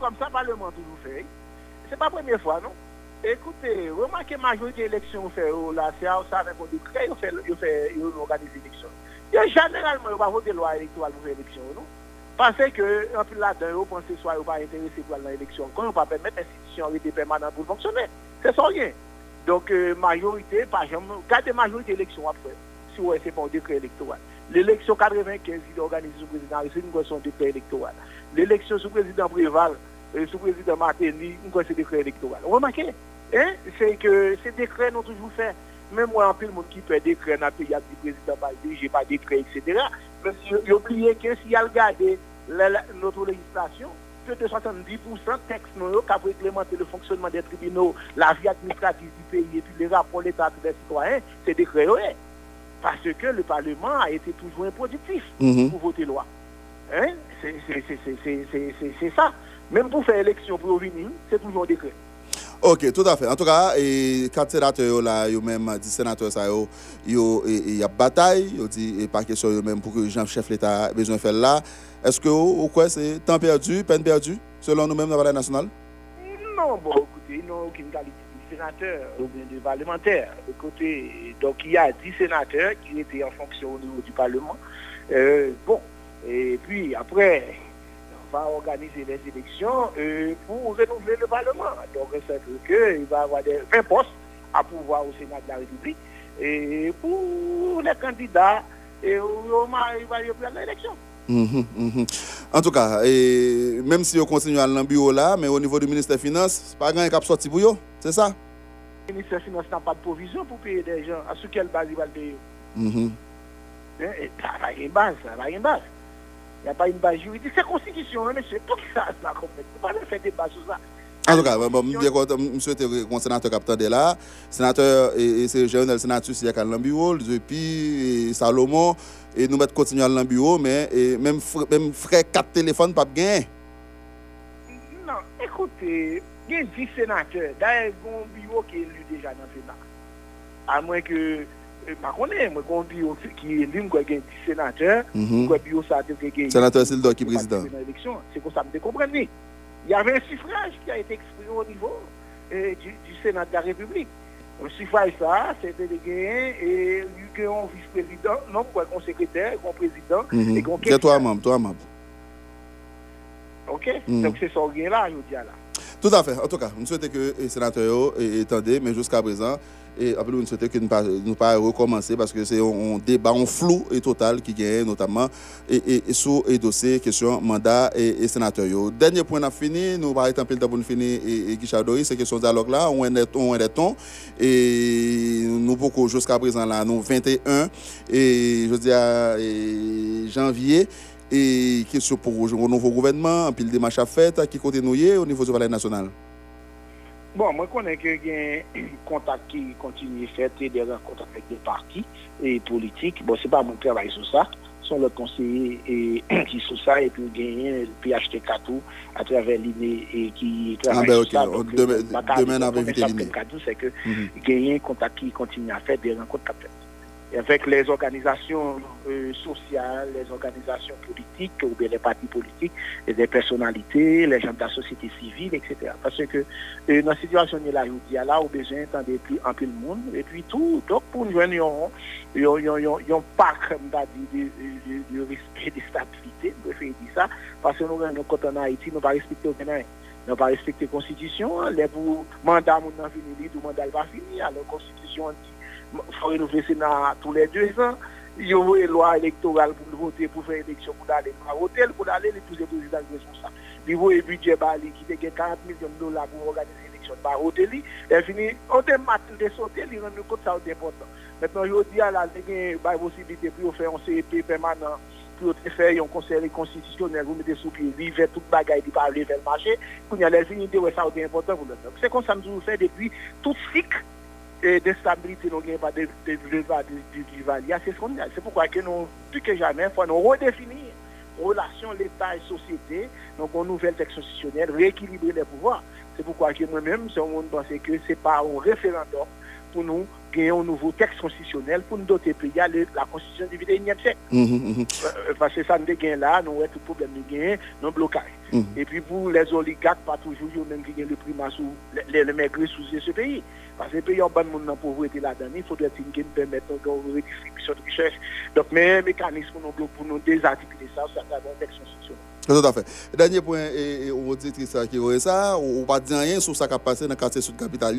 comme ça, le Parlement toujours fait. C'est pas la première fois, non? Écoutez, remarquez la majorité d'élections fait oh, là, c'est avec un décret, ils fait, l'élection. Généralement, ils vont voter loi électorale pour l'élection, non? Parce que, en plus là-dedans, pensent que soit ils pas intéressés pour l'élection. Quand ils pas permettre l'institution rester permanente pour fonctionner, c'est ça rien. Donc, euh, majorité, par exemple, gardez majorité élection après, si ouais, c'est pas un décret électoral. L'élection 95, il organise sous président, c'est une question de décret électoral. L'élection sous président Préval, sous président Martelly, question de décret électoral. Remarquez, hein, c'est que ces décrets n'ont toujours fait. Même moi, en plus, le monde qui fait décret dans le pays, il y président Biden, j'ai pas décret, etc. Mais vous oubliez que s'il y a regardé notre législation, plus de 70% de textes nous, qui ont réglementé le fonctionnement des tribunaux, la vie administrative du pays et puis les rapports d'État des citoyens, c'est décret. ouais. Parce que le Parlement a été toujours improductif Mhm. pour voter loi. Hein? C'est- ça. Même pour faire élection pour venir, c'est toujours un décret. Ok, tout à fait. En tout cas, et quatre sénateurs yo là, yo même 10 sénateurs ça yo, yo et, et y a bataille, yo dit et pas question yo même pour que Jean chef l'État besoin de faire là. Est-ce que ou quoi c'est temps perdu, peine perdue selon nous-mêmes dans la Palais national Non, bon, écoutez, n'ont aucune qualité de sénateur ou bien de parlementaire. Écoutez, donc il y a 10 sénateurs qui étaient en fonction au niveau du Parlement. Euh, bon, et puis après, on va organiser les élections euh, pour renouveler le Parlement. Donc c'est qu'il va y avoir des 20 postes à pouvoir au Sénat de la République. Et pour les candidats, et il va y avoir l'élection. Mhm, mhm. En tout cas, et même si on continue à bureau là, mais au niveau du ministère des Finances, c'est pas grand a sorti pour yo, c'est ça? Le ministère des Finances n'a pas de provision pour payer des gens. À sous quelle base il va le payer? Hein, et Ça pas une base, ça pas une base. Il n'y a pas une base juridique. C'est constitution, hein, monsieur. Tout ça, ça, complètement. Pas faire débat sur ça. En tout cas, bon, je souhaite que le sénateur capteur de là, sénateur et, c'est le sénateur il y a bureau, depuis Salomon et nous mettre continuer à dans le bureau mais même même frère quatre téléphones pas gagné. Non, écoutez, il y a 10 sénateurs. D'ailleurs, il y a un bureau qui est élu déjà dans le Sénat. À moins que, euh, par contre, moi, il y a un bureau qui est élu, il y a 10 sénateurs. Mhm. Le bureau, ça a été gagné. Sénateur Sildo qui est président. Dans l'élection. C'est comme ça, vous comprenez. Il y avait un suffrage qui a été exprimé au niveau euh, du, du Sénat de la République. Un suffrage, ça, c'était de gagner et il y a un vice-président, non, quoi, un secrétaire, un président Mhm. et un C'est toi membre, toi membre. OK? Mhm. Donc c'est ça, là, je dis là. Tout à fait. En tout cas, nous souhaitons que les sénateurs étendent, mais jusqu'à présent, et après, nous souhaitons que nous ne pas recommencer parce que c'est un débat en flou et total qui gagne notamment et, et, sur les dossiers, question mandat et, sénateur. Dernier point, on a fini. Nous parlons un peu de pour finir et, et Guichard c'est question dialogue là. On est on est ton et nous beaucoup jusqu'à présent là, nous 21 et je dis janvier et question pour le nouveau gouvernement, un pile de matchs à fait qui nous au niveau du palais national? Bon, mwen konen ke gen kontak ki kontinye fete de renkontak vek de parti e politik. Bon, se pa mwen travay sou sa. Son le konseye ki sou sa e pou genyen PHT Katou a traver l'INE ki travay ah sou sa. Demen avè vite l'INE. Kontak ki kontinye fete de renkontak vek. avec les organisations euh, sociales, les organisations politiques ou bien les partis politiques, et les personnalités, les gens de la société civile, etc. Parce que euh, dans la situation de la Youdia, là, on a besoin d'entendre plus en plus le monde et puis tout. Donc, pour nous il y a un parc de respect de stabilité, je préfère dire ça, parce que nous, quand on est en Haïti, nous ne pas respecter aucun nous pas respecter la Constitution. Les mandats, nous n'avons pas fini, le mandat n'est pas fini. Alors, la Constitution dit faut renouveler Sénat tous les deux ans. Il y a une loi électorale pour voter, pour faire élection, pour aller à l'hôtel, pour aller les tous les présidents responsables. Il y a un budget qui était 40 millions de dollars pour organiser l'élection par hôtel. Et fini, on est matin de sauter, il rend compte ça c'est important. Maintenant, je dis à la possibilité pour faire un CEP permanent pour faire un conseil constitutionnel, vous mettez sous pied, vivez toute bagaille qui parle vers le marché, pour y aller, ça c'est important pour nous. C'est comme ça nous fait depuis tout cycle et de stabilité, nous n'avons pas de rivalité. C'est ce qu'on a. C'est pourquoi que nous, plus que jamais, il faut nous redéfinir relation l'État et société, donc une nouvelle texte constitutionnelle, rééquilibrer les pouvoirs. C'est pourquoi que moi-même, c'est un monde pensé que ce n'est pas un référendum pour nous gagner un nouveau texte constitutionnel pour nous doter pays à la constitution du 21e siècle. Parce que ça nous gagne là, nous avons tout problème de gagner, nous blocage. Et puis pour les oligarques, pas toujours même qui gagnent le primat sous les, les sous ce pays. Parce que les pays en bas de monde dans pauvreté là-dedans, il faudrait qu'ils permettent une redistribution de richesse. Donc, mais un mécanisme pour nous, pour nous désarticuler ça, c'est un texte constitutionnel. Tout à fait. Dernier point, et, que ça qui aurait ça, on pas dire rien sur ce qui a passé dans le quartier sud capital,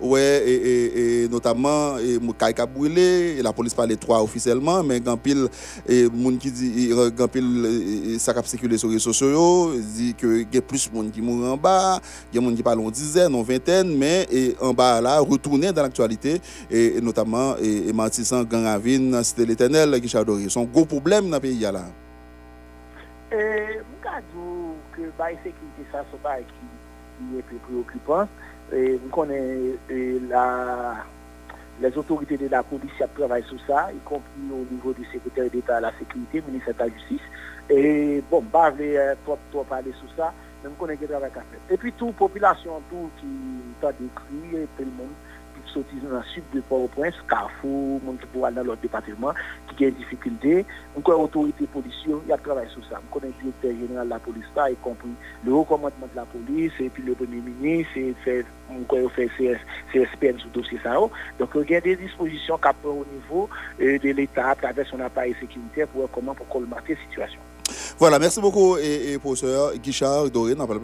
ouais, et, et, notamment, et Moukaïka brûlé, la police parlait trois officiellement, mais quand pile, et qui dit, pile, ça a circulé sur les réseaux sociaux, dit que y a plus de monde qui mourent en bas, il y a monde qui parle en dizaines, en vingtaine, mais et en bas là, retourner dans l'actualité, et, notamment, et, et Martissan, Gang Ravine, Cité l'Éternel, qui chadoré. C'est un gros problème dans le pays là. E, Mwen ka djou ke baye sekwite sa so baye ki e pe preokupan. E, Mwen konen e, la... Les autorités de la police travaillent sur ça, y compris au niveau du secrétaire d'État à la sécurité, ministère de la justice. Et bon, bah, je vais trop, trop parler sur ça, mais je connais le travail qu'à faire. Et puis toute population, tout qui t'a décrit, tout le monde, sortis dans le sud de Port-au-Prince, Carrefour, monde qui pour aller dans l'autre département, qui a des difficultés. Encore autorité policière, il y a travaillé sur ça. Je connais le directeur général de la police, y compris le haut commandement de la police, et puis le premier ministre, et fait, encore fait CSPN sur le dossier ça. Donc, il y a des dispositions qui au niveau euh, de l'État à travers son appareil sécuritaire pour comment pour colmater la situation. Voilà, merci beaucoup, et, professeur Guichard Doré, n'a pas le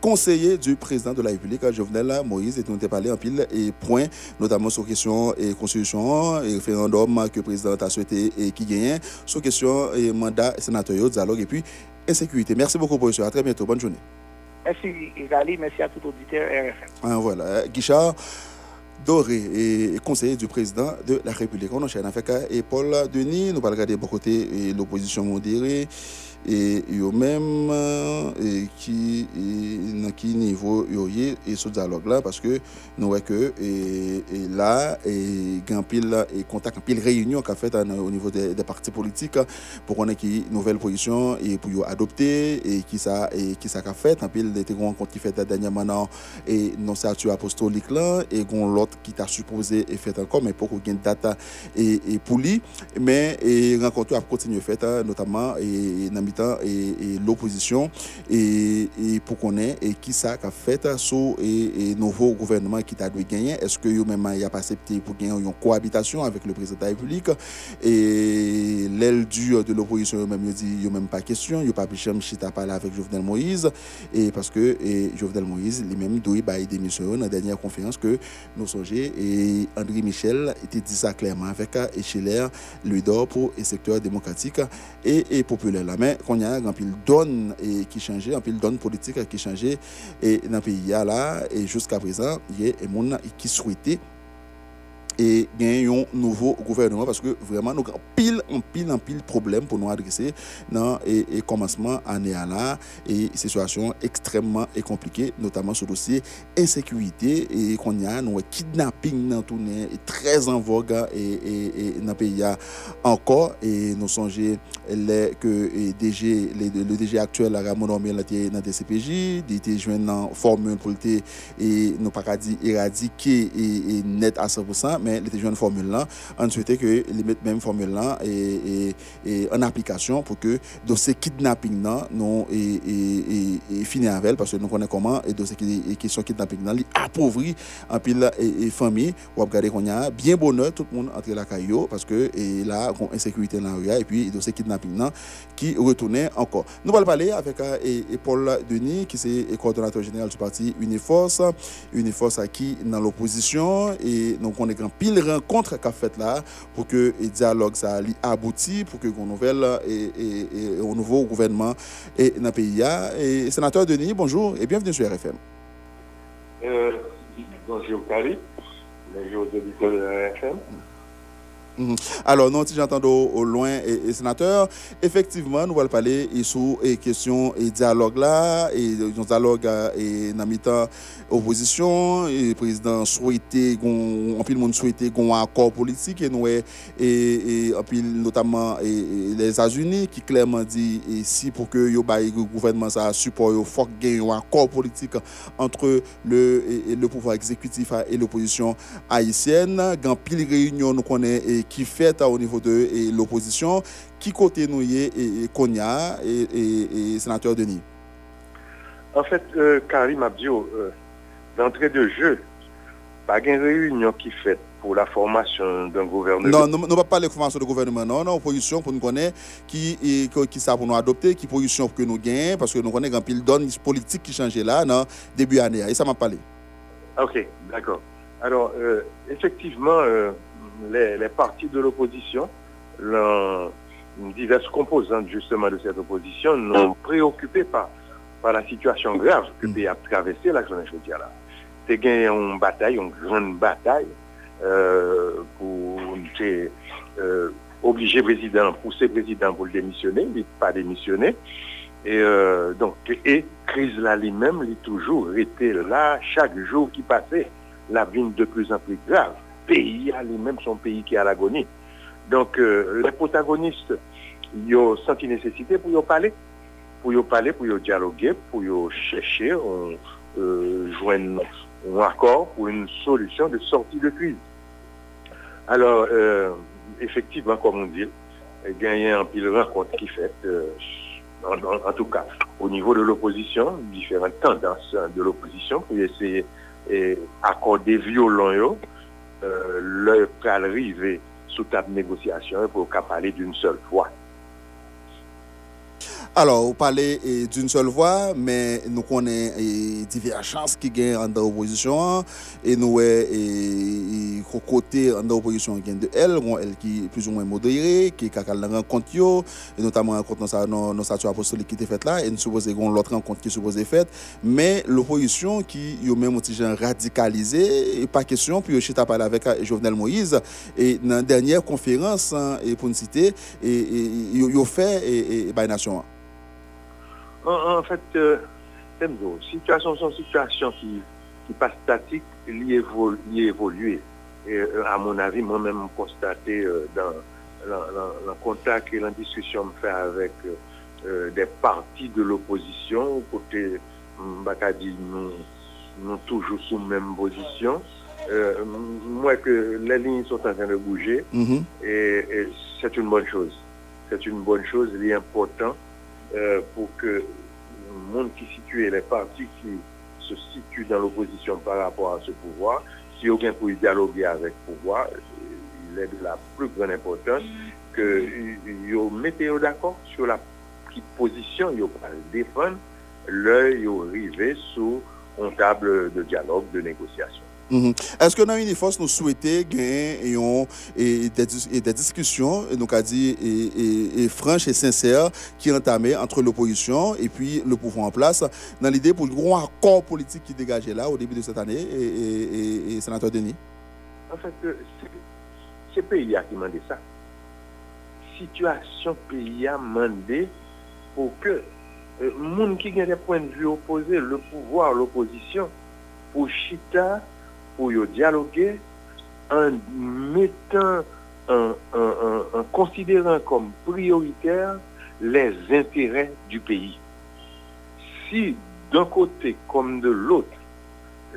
conseiller du président de la République, Jovenel Moïse, et nous avons parlé en pile et point, notamment sur question et constitution et référendum que le président a souhaité et qui gagne, sur question et mandat sénatorial, dialogue et puis insécurité. Merci beaucoup, professeur. À très bientôt. Bonne journée. Merci, Gali. Merci à tout auditeur RFM. Ah, voilà. Guichard. Doré et conseiller du président de la République. On enchaîne avec et Paul Denis. Nous allons regarder de côté l'opposition modérée et eux-mêmes et qui dans qui niveau yoye et ce dialogue là parce que nous voyons que et, là et grand pile et contact pile réunion qu'a fait au niveau des, partis politiques pour qu'on ait qui nouvelle position et pour adopter et qui ça et qui ça qu'a fait en pile des rencontres qui fait dernièrement et non statut apostolique là et l'autre qui t'a supposé et fait encore mais pour qu'on date et, et pour lui mais et rencontre a continué fait notamment et et, l'opposition et, pour qu'on ait et qui ça a fait sous et, nouveau gouvernement qui t'a dû gagner. Est-ce que vous-même a pas accepté pour gagner une cohabitation avec le président de la République? Et l'aile dure de l'opposition même dit il même pas question, il pas jamais chita parler avec Jovenel Moïse. Et parce que Jovenel Moïse lui-même doit bah démission dans la dernière conférence que nous songez et André Michel était dit ça clairement avec Echeler lui d'or pour le secteur démocratique et, populaire qu'on a un pile donne et qui changeait un pile donne politique qui changeait et dans le pays là et jusqu'à présent il y a des gens qui souhaitaient et gagner un nouveau gouvernement parce que vraiment nous avons pile en pile en pile problème pour nous adresser dans et, et commencement année à là et situation extrêmement et compliquée notamment sur le dossier insécurité et qu'on y a nous kidnapping dans tout très en vogue et, et, et dans le pays encore et nous songer les que et DG les, le DG actuel Ramon Ormel dans le CPJ il était joint dans formule pour et nous pas éradiquer et, et net à 100% mais les jeunes formule là, on souhaitait que les mettent même formule là et, en application pour que dossier kidnapping là non et, avec parce que nous connaissons comment et dossier qui kidnapping là appauvri en pile et, famille. Ou regarder qu'on a bien bonheur tout le monde entre la caillou parce que là insécurité dans la et puis dossier kidnapping là qui retournait encore. Nous allons parler avec euh, Paul Denis qui est coordonnateur général du parti Uniforce, Uniforce qui dans l'opposition et donc on est grand pile rencontre qu'a fait là pour que le dialogue ça abouti pour que qu'on nouvelle et, et, au nouveau gouvernement et dans le pays et sénateur Denis bonjour et bienvenue sur RFM euh, bonjour Kari bonjour auditeurs de RFM Mhm. Alors, non, si j'entends au, loin, et, sénateur, effectivement, nous allons parler sur les questions et dialogue là, et un dialogue et dans temps opposition, et président souhaitait, en pile monde souhaitait un accord politique, et nous, et, et, notamment les États-Unis, qui clairement dit, et si pour que le gouvernement ça support, il faut qu'il un accord politique entre le, le pouvoir exécutif et l'opposition haïtienne. Dans pile réunion, nous connaissons qui fait au niveau de l'opposition. Qui côté nous et, Konya et, et, sénateur Denis? En fait, euh, Karim Abdio, euh, d'entrée de jeu, pas une réunion qui fait pour la formation d'un gouvernement. Non, nous ne pas parler de formation de gouvernement, non, non, opposition pour nous connaître qui, qui, ça pour nous adopter, qui position pour que nous gagnons, parce que nous connaissons un pile donne politique qui changeait là, non, début année, et ça m'a parlé. Ok, d'accord. Alors, euh, effectivement, les, partis de l'opposition, diverses composantes justement de cette opposition, n'ont préoccupé par, par la situation grave que le pays a traversé la journée là. C'est gagné une bataille, une grande bataille euh, pour euh, obliger le président, pousser le président pour le démissionner, il pas démissionner. Et euh, donc, et crise là lui-même, il toujours été là, chaque jour qui passait, la vie de plus en plus grave pays lui-même son pays qui est à l'agonie. Donc, euh, les protagonistes, ils ont senti nécessité pour y parler, pour y pour y dialoguer, pour y chercher, on, euh, joindre un accord pour une solution de sortie de crise. Alors, euh, effectivement, comme on dit, il y a un pile rencontre qui fait, en, tout cas, au niveau de l'opposition, différentes tendances de l'opposition pour essayer d'accorder violent euh, le pral sous table négociation pour parler d'une seule fois. Alors, vous parlez d'une seule voix, mais nous connaissons divergences qui gagnent en l'opposition. Et nous, et, côté en l'opposition, de elle, elle qui est plus ou moins modérée, qui est la rencontre, et notamment rencontre nos, nos statuts apostoliques qui étaient faites là, et nous supposons l'autre rencontre qui est supposée faite. Mais l'opposition qui est même un radicalisé, et pas question, puis je parlé avec Jovenel Moïse, et dans la dernière conférence, hein, et pour une citer, et a fait et, et. En, fait, euh, situation sont situations qui, qui pas statiques, liées évoluer. Et, euh, à mon avis, moi-même constaté euh, dans le contact et la discussion me fait avec euh, des partis de l'opposition, côté Bakadi, nous, nous toujours sous même position. moi, que les lignes sont en train de bouger, mm-hmm. et, et c'est une bonne chose. C'est une bonne chose, il est important pour que monde qui situe les partis qui se situent dans l'opposition par rapport à ce pouvoir, si aucun peut dialoguer avec le pouvoir, il est de la plus grande importance mm. que vous mettez d'accord sur la position vous défendre, l'œil arrivé sous une table de dialogue, de négociation. Mhm. Est-ce que dans Uniforce, nous souhaitons et, des, discussions, donc à dire, et, franches et sincères qui entamées entre l'opposition et puis le pouvoir en place, dans l'idée pour le grand accord politique qui dégageait là au début de cette année, et, sénateur Denis? En fait, c'est le pays qui m'a demandé ça. Situation pays a demandé pour que le euh, monde qui a des points de vue opposés, le pouvoir, l'opposition, pour chita pour dialoguer en mettant, en, en, en, en, considérant comme prioritaire les intérêts du pays. Si d'un côté comme de l'autre,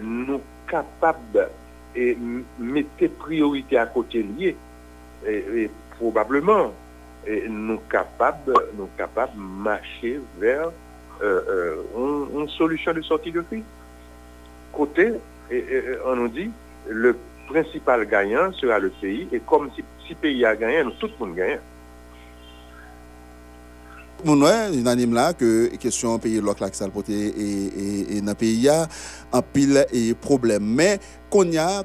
nous capables et mettez priorité à côté lié, et, et probablement et nous capables nous capables marcher vers euh, euh, une, une solution de sortie de crise. Côté on nous dit, le principal gagnant sera le pays, et comme si, si pays a gagné, nous tout le monde gagne. Moun wè, unanim la, ke kesyon peyi lòk lak salpote e nan peyi ya, an pil e problem. Mè,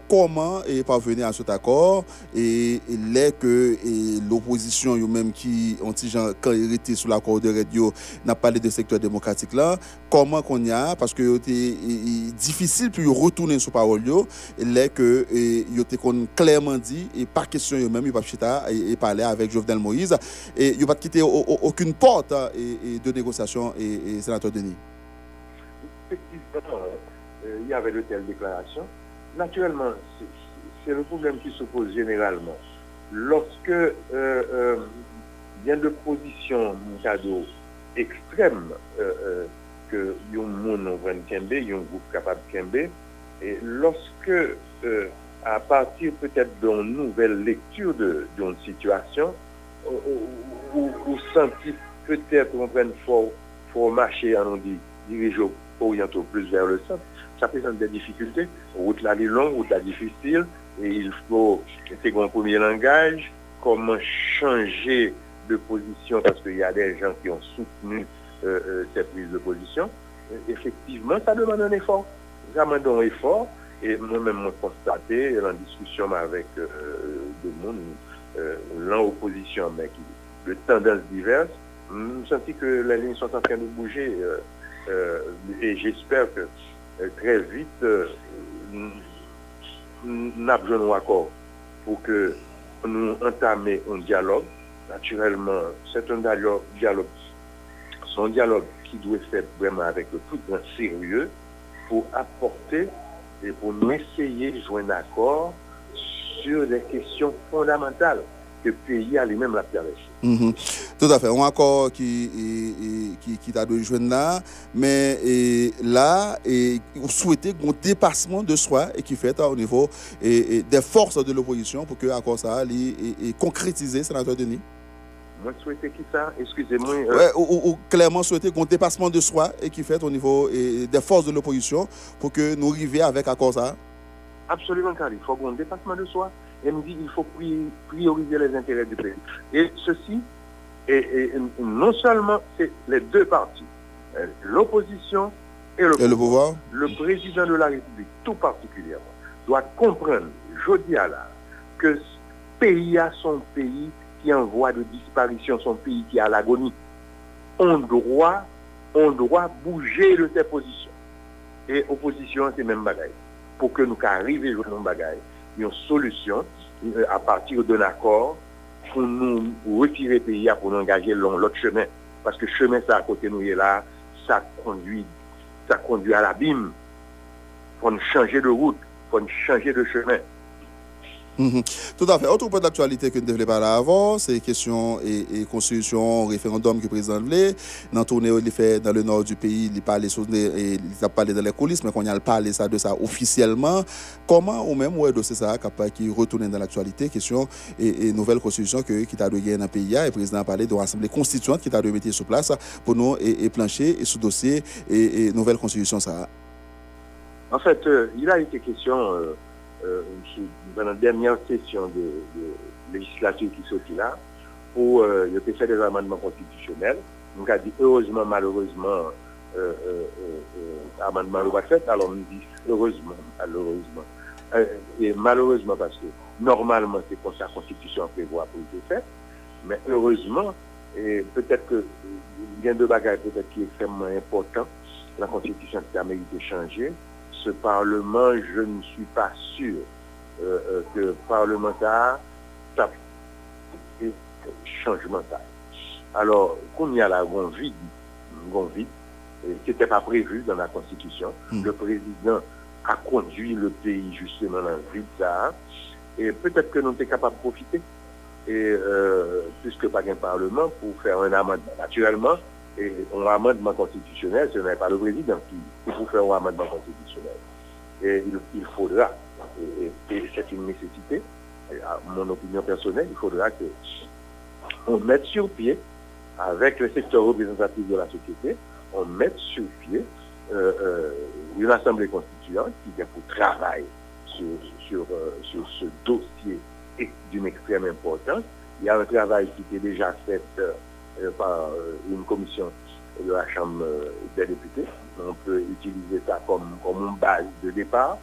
comment et parvenir à cet accord et que l'opposition même qui ont hérité sous l'accord de radio n'a parlé de secteur démocratique là comment a parce que c'était difficile pour retourner sur parole est que il était clairement dit et par question yo même il pas et parler avec Jovenel Moïse et il pas quitter aucune porte hein, de négociation et, sénateur Denis. Effectivement euh, il y avait de telles déclarations naturellement, c'est le problème qui se pose généralement. Lorsque euh, euh, a de positions cadeau extrêmes euh, euh, que y a un monde en Kembe, il y a un groupe capable Kembe, et lorsque à partir peut-être d'une nouvelle lecture d'une situation, ou, ou, senti peut-être qu'on faut, faut marcher, on dit, diriger orienter plus vers le centre, ça présente des difficultés. Route là est longue, route là difficile, et il faut intégrer un premier langage, comment changer de position, parce qu'il y a des gens qui ont soutenu euh, euh, cette prise de position. Effectivement, ça demande un effort. Ça demande un effort, et moi-même, je constaté, en discussion avec euh, des monde, l'opposition, mais qui, de tendances diverses, je senti que les lignes sont en train de bouger, et j'espère que euh, très vite, euh, nous avons un accord pour que nous entamions un dialogue. Naturellement, c'est un dialogue, c'est un dialogue qui doit être vraiment avec le plus grand sérieux pour apporter et pour nous essayer de jouer un accord sur des questions fondamentales que le pays a lui-même la traversé. Mhm. Tout à fait. Un accord qui, qui, qui t'a donné là, mais et, là, et, vous souhaitez un dépassement de soi et qui fait au niveau et, des forces de l'opposition pour que l'accord ça et, concrétiser, sénateur Denis? Moi, souhaiter qui ça Excusez-moi. Euh... Ouais, ou, clairement souhaiter un dépassement de soi et qui fait au niveau des forces de l'opposition pour que nous arrivions avec accord ça? Absolument, car il faut un dépassement de soi elle me dit qu'il faut prioriser les intérêts du pays. Et ceci, et, non seulement c'est les deux partis, euh, l'opposition et, le, pouvoir, le président de la République, tout particulièrement, doit comprendre, je dis à là, que ce pays a son pays qui est en voie de disparition, son pays qui est à l'agonie. On doit, on doit bouger de ses positions. Et opposition, c'est même bagaille. Pour que nous arrivions à bagaille, une solution Euh, à partir d'un accord pour nous retirer pays pour nous engager long l'autre chemin. Parce que chemin ça à côté nous est là, ça conduit, ça conduit à l'abîme. Il faut changer de route, il faut changer de chemin. Mhm. Tout à fait. Autre point d'actualité que nous devons parler avant, c'est question et, constitution, référendum que le président voulait. Dans tournée, fait dans le nord du pays, il parle a parlé dans les coulisses, mais qu'on a parlé ça, de ça officiellement. Comment ou même ouais, c'est ça qui retourne dans l'actualité, question et, nouvelle constitution que, qui t'a donné dans le pays. Et le président a parlé de l'Assemblée constituante qui t'a de mettre sur place pour nous et, plancher et sous dossier et, nouvelle constitution ça. En fait, euh, il a été question. Euh, euh, la dernière session de, législature qui sortit là, où euh, a fait des amendements constitutionnels. Donc, a dit heureusement, malheureusement, euh, euh amendement ne pas fait. Alors, on dit heureusement, malheureusement. et malheureusement, parce que normalement, c'est pour sa constitution prévoit pour être fait. Mais heureusement, et peut-être que il y a deux bagages peut-être qui est extrêmement important. La constitution qui a mérité de changer ce Parlement, je ne suis pas sûr euh, euh, que le parlementaire tape changement Alors, qu'on y a là, on vide, on vide, qui n'était pas prévu dans la Constitution. Hmm. Le président a conduit le pays justement dans le vide ça. Et peut-être que nous sommes capables de profiter. Et euh, puisque pas un Parlement pour faire un amendement. Naturellement, un amendement constitutionnel, ce n'est pas le président qui, qui peut faire un amendement constitutionnel. Et il, faudra, et, c'est une nécessité, à mon opinion personnelle, il faudra que on mette sur pied, avec le secteur représentatif de la société, on mette sur pied euh, euh, une assemblée constituante qui vient pour travailler sur, sur, euh, sur ce dossier d'une extrême importance. Il y a un travail qui est déjà fait par euh, une commission de la Chambre euh, des députés. On peut utiliser ça comme, comme une base de départ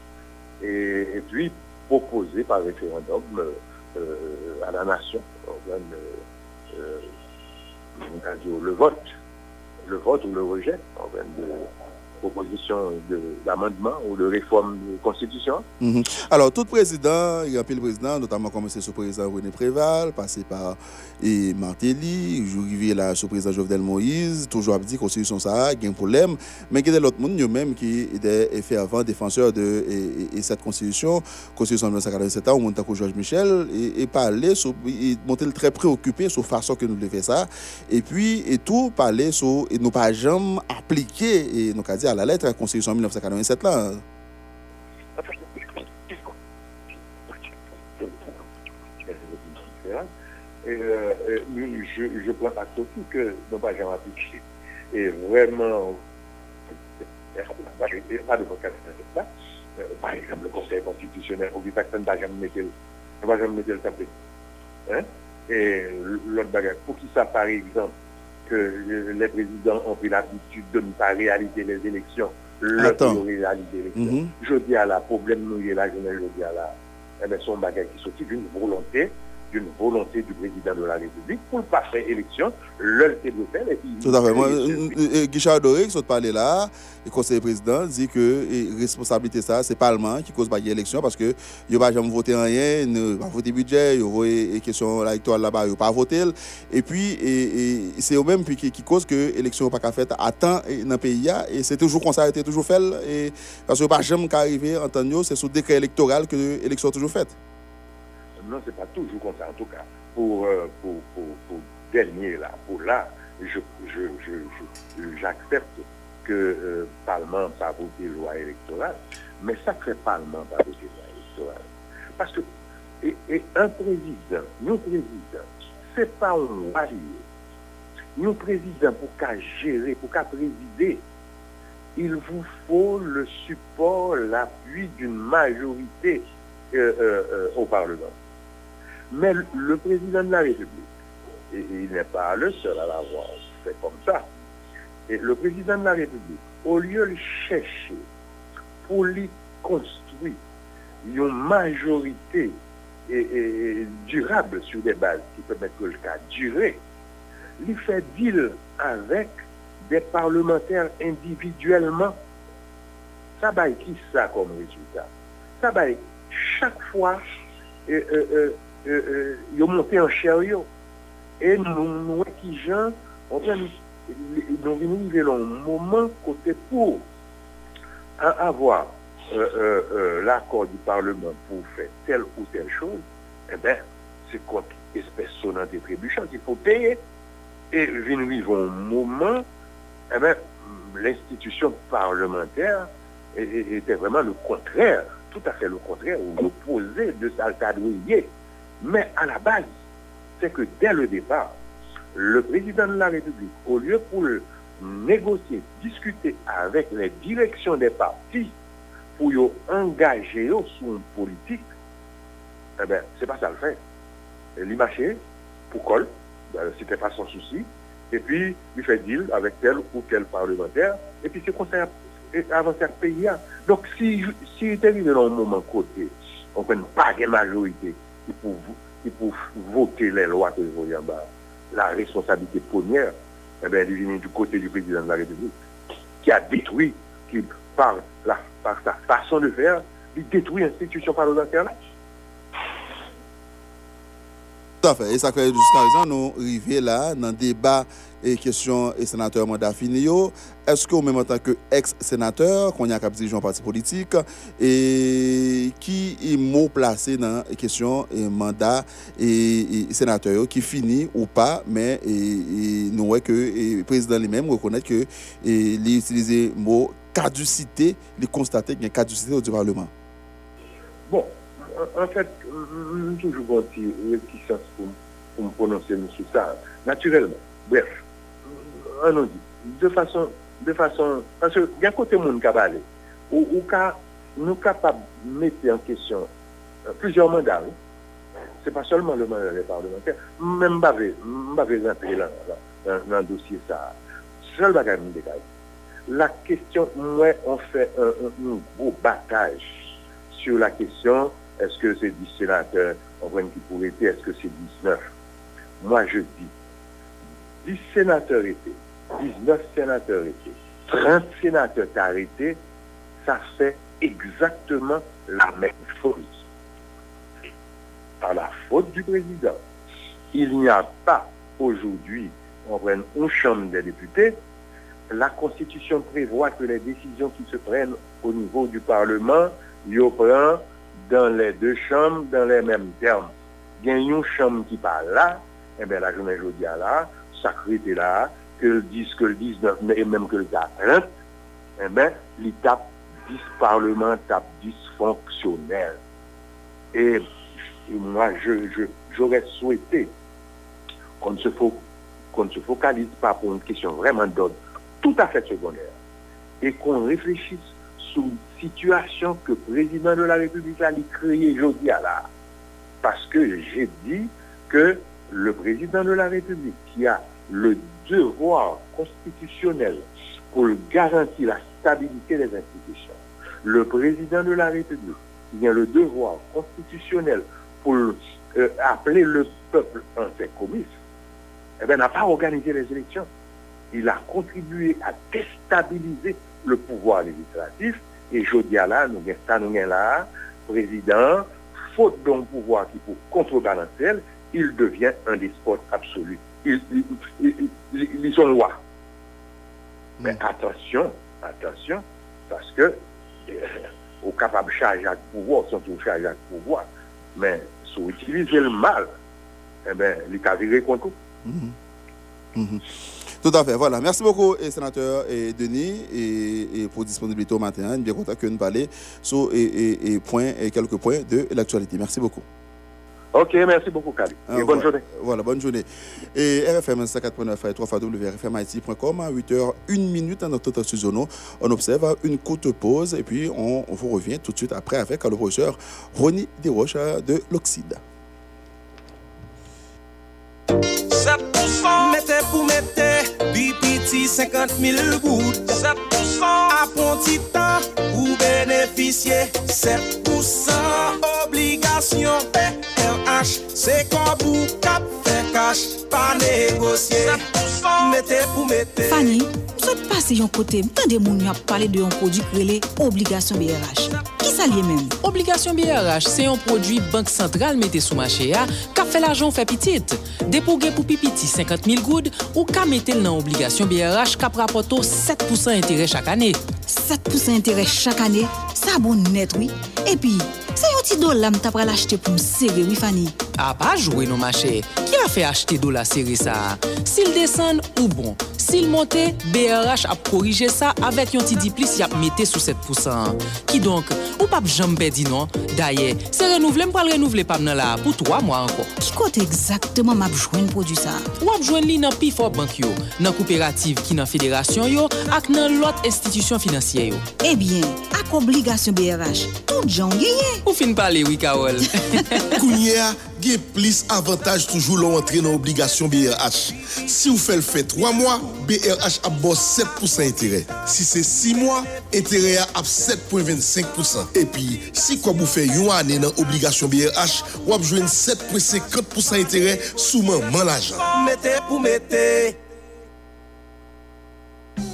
et, puis proposer par référendum à la nation le vote, le vote ou le rejet proposition d'amendement ou de réforme de constitution. Mhm. Alors, tout président, il y a le président, notamment commencé le président René Préval, passé par et Martelly, arrivé là le président Jovenel Moïse, toujours dit constitution ça, a un problème. Mais il y a d'autres monde même qui étaient fait avant défenseur de cette constitution, constitution de 1947 ans, où Georges Michel, et, et parler, et très préoccupé sur la façon que nous devons faire ça. Et puis, et tout, parler sur, et nous pas jamais appliquer, et nous avons dit la lettre la Constitution 1987 là. Euh, je, je prends acte aussi que nous pas jamais appliqué. Et vraiment, pas de. Euh, par exemple, le Conseil constitutionnel, ou personne n'a jamais mis le tableau. Hein? Et l'autre bagage, pour qui ça, par exemple, que les présidents ont pris l'habitude de ne pas réaliser les élections. Attends. réaliser les élections. Mm -hmm. Je dis à la problème, nous, là, je dis à la, eh bien, son bagage qui sortit d'une volonté d'une volonté du président de la République pour ne pas faire élection, le faire et puis... Tout à fait. Moi, euh, euh, Guichard Doré, qui sont parlé là, le conseiller président, dit que la responsabilité ça, c'est le Parlement qui cause pas l'élection parce que il va jamais voter rien, ne pas voter budget, il y aura une question électorale là-bas, il pas voter. Et puis, c'est eux même qui, qui cause que l'élection n'est pas faite à temps dans le pays. Et c'est toujours comme ça, été toujours fait. Et, parce que pas jamais arrivé en c'est sous décret électoral que l'élection est toujours faite. Non, ce n'est pas toujours comme ça. En tout cas, pour, euh, pour, pour, dernier, là, pour là, j'accepte que le euh, Parlement pas voté loi électorale, mais ça fait Parlement pas voter loi électorale. Parce que et, un président, nos président, ce n'est pas un marié. Nos président, pour qu'à gérer, pour qu'à présider, il vous faut le support, l'appui d'une majorité euh, au Parlement. Mais le président de la République, et il n'est pas le seul à l'avoir fait comme ça, et le président de la République, au lieu de chercher pour lui construire une majorité durable sur des bases qui permettent que le cas durer, il fait deal avec des parlementaires individuellement. Ça va qui ça comme résultat? Ça va chaque fois euh, ils Euh, euh, yo monte an chèr yo. E nou nou ekijan, nou vini nivelon mouman kote pou an avwa l'akor di parlement pou fè tel ou tel chouz, e eh ben, se kont espèse sonante trebuchant, il pou peye. E vini vivon mouman, e ben, l'institution parlementaire était vraiment le contraire, tout à fait le contraire, ou l'opposé de sa cadrier. Mais à la base, c'est que dès le départ, le président de la République, au lieu pour négocier, discuter avec les directions des partis pour y engager sur une politique, eh bien, c'est pas ça le fait. Il marchait pour col, ben, c'était pas son souci, et puis il fait deal avec tel ou tel parlementaire, et puis c'est conseil avancer à pays. Donc, si, si il était arrivé dans un moment côté, on ne peut pas de majorité qui pour, qui pour voter les lois que je bas, la responsabilité première, eh bien, elle vient du côté du président de la République, qui a détruit, qui par, la, par sa façon de faire, il détruit l'institution parlementaire. Tout à fait, et ça fait jusqu'à présent, nous arrivons là, dans le débat et question et sénateur mandat fini. Est-ce que, même en tant que ex-sénateur, qu'on y a cap un parti politique, et qui est mot placé dans question et mandat et, sénateur qui finit ou pas, mais nous voyons que le président lui-même reconnaît que il utilise le mot caducité, il constate qu'il y a caducité du Parlement. Bon, en fait, toujours une réticence pour, pour me prononcer sur ça. Naturellement, bref, an nou di, de fason, de fason, paske gen kote moun ka bale, ou, ou ka, nou kapab mette an kesyon, euh, plusieurs mandats, oui. c'est pas seulement le mandat des parlementaires, même bavé, bavé rentrer dans le dossier ça. Seul bagage La question, moi, on fait un, un, un, gros battage sur la question, est-ce que c'est 10 sénateurs, on voit qui pourrait être, est-ce que c'est 19 Moi, je dis, 10 sénateurs étaient, 19 sénateurs étaient, 30 sénateurs arrêtés, ça fait exactement la même chose. Par la faute du président, il n'y a pas aujourd'hui, on prenne une chambre des députés, la Constitution prévoit que les décisions qui se prennent au niveau du Parlement, y prend dans les deux chambres, dans les mêmes termes. Il y a une chambre qui parle là, et eh bien la journée aujourd'hui là, sacré là, que le 10, que le 19, et même que le 30, eh bien, l'étape 10 parlement tape dysfonctionnel. Et, moi, je, j'aurais souhaité qu'on ne, se qu'on ne se focalise pas pour une question vraiment d'ordre tout à fait secondaire et qu'on réfléchisse sur une situation que le président de la République a créée aujourd'hui à là. Parce que j'ai dit que le président de la République qui a le devoir constitutionnel pour garantir la stabilité des institutions, le président de la République qui a le devoir constitutionnel pour euh, appeler le peuple en ses comices, eh bien, n'a pas organisé les élections. Il a contribué à déstabiliser le pouvoir législatif et je dis là, nous sommes là, président, faute d'un pouvoir qui peut contrebalancer, il devient un despote absolu. Ils, sont lois. Mais mm. attention, attention, parce que euh, au capable de charger le pouvoir, sont tout charger le pouvoir. Mais si vous utilisez le mal, eh bien, il a viré contre vous. Mm-hmm. Mm-hmm. Tout à fait, voilà. Merci beaucoup, et sénateur et Denis, et, pour disponibilité au matin. Bien content que nous parlions sur et, et, quelques points de l'actualité. Merci beaucoup. Ok, merci beaucoup, Kali. Ah, et bonne journée. Voilà, bonne journée. Et RFM 104.9 et 3 www.rfmit.com à 8h, 1 minute dans notre studio. On observe une courte pause et puis on, vous revient tout de suite après avec le professeur Ronnie Desroches de l'Oxide. 7% Mettez pour mettez, BPT 50 000 gouttes 7% Apprends temps pour bénéficier 7% Obligation kash Se konbou kap fe kash Pa negosye Mete pou mete Fanny, msot pase yon kote Mtande moun yo ap pale de yon prodjik rele Obligasyon BRH Obligasyon BRH se yon prodwi bank sentral mette sou mache ya ka fe l'ajon fe pitit. Depo gen pou pipiti 50 000 goud ou ka mette l nan obligasyon BRH ka prapoto 7% intere chak ane. 7% intere chak ane? Sa bon net wii. Oui? E pi... Poti do la mta pral achete pou msere wifani. Ah, non, a pa jwe nou mache, ki a fe achete do la sere sa? Sil desen ou bon? Sil monte, BRH ap korije sa avèk yon ti di plis yap mette sou 7%. Ki donk, ou pap jambè di non? Daye, se renouvle m pal renouvle pam nan la pou 3 mwa anko. Ki kote ekzaktman m ap jwen produ sa? Ou ap jwen li nan pi for bank yo, nan kooperative ki nan federasyon yo, ak nan lot institisyon finansye yo. Eh Ebyen, ak obligasyon BRH, tout jan genye. Ou fin pale wika wol. Kounye a... gen plis avantaj toujou lò rentre nan obligasyon BRH. Si ou fel fè 3 mwa, BRH ap bo 7% entere. Si se 6 mwa, entere ap 7.25%. Epi, si kwa bou fè yon anè nan obligasyon BRH, wap jwen 7.50% entere souman man l'ajan. Mete pou mete.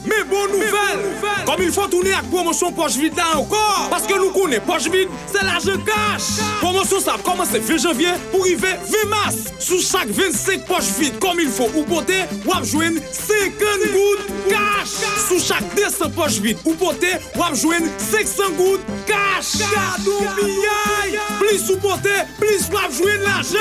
Mais bonne nouvelle, comme il faut tourner avec promotion poche vide là encore, parce que nous connaissons poche vide, c'est l'argent cash. Promotion ça commence le 20 janvier pour arriver 20 mars? Sous chaque 25 poches vide comme il faut ou poter, ou joindre 50 gouttes cash. Sous chaque 200 poches vide ou poter, ou joindre 500 gouttes cash. Plus ou poter, plus ou joindre l'argent.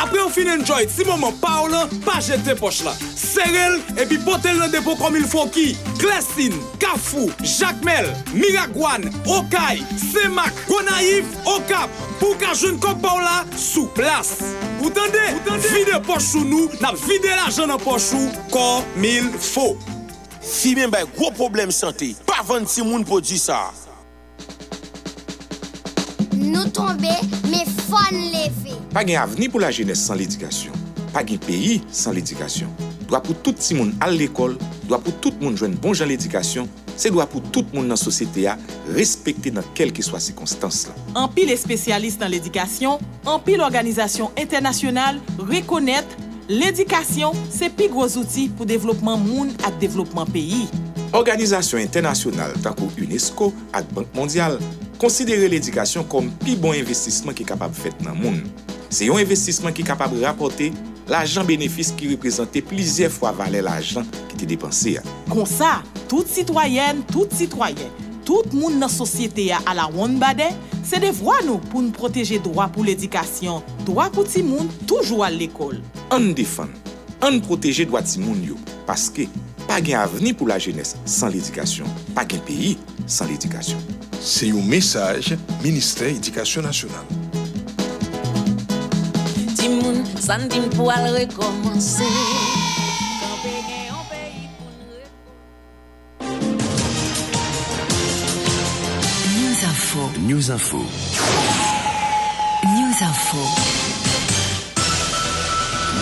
Après on finit enjoy, si maman parle, pas jeter poche là. Serrel et puis poter le dépôt comme il faut Foki, Klesin, Kafou, Jacmel, Miragwan, Okay, Semak, Gonaif, Okap, pou ka joun kompaw la sou plas. Ou tende, vide pochou nou, nap vide la joun an pochou, kon mil fo. Si men bay gwo problem sante, pa vante si moun pou di sa. Nou tombe, me fon leve. Pa gen aveni pou la jenese san l'edikasyon. Pa gen peyi san l'edikasyon. dwa pou tout si moun al l'ekol, dwa pou tout moun jwen bon jan l'edikasyon, se dwa pou tout moun nan sosyete ya respekte nan kel ki swa sekonstans la. Anpi le spesyalist nan l'edikasyon, anpi l'organizasyon internasyonal rekonnet l'edikasyon se pi gwo zouti pou devlopman moun ak devlopman peyi. Organizasyon internasyonal tankou UNESCO ak Bank Mondial konsidere l'edikasyon kom pi bon investisman ki kapab fet nan moun. Se yon investisman ki kapab rapote l'ajan benefis ki reprezentè plizè fwa valè l'ajan ki te depansè ya. Kon sa, tout sitwayen, tout sitwayen, tout moun nan sosyete ya ala woun badè, se devwa nou pou nou proteje doa pou l'edikasyon, doa pou ti moun toujou al l'ekol. An defan, an proteje doa ti moun yo, paske pa gen aveni pou la jenès san l'edikasyon, pa gen peyi san l'edikasyon. Se yon mesaj, Ministè Edikasyon Nasyonal. Nationale. Timoun, san dim pou al rekomanse. News Info. News Info. News Info.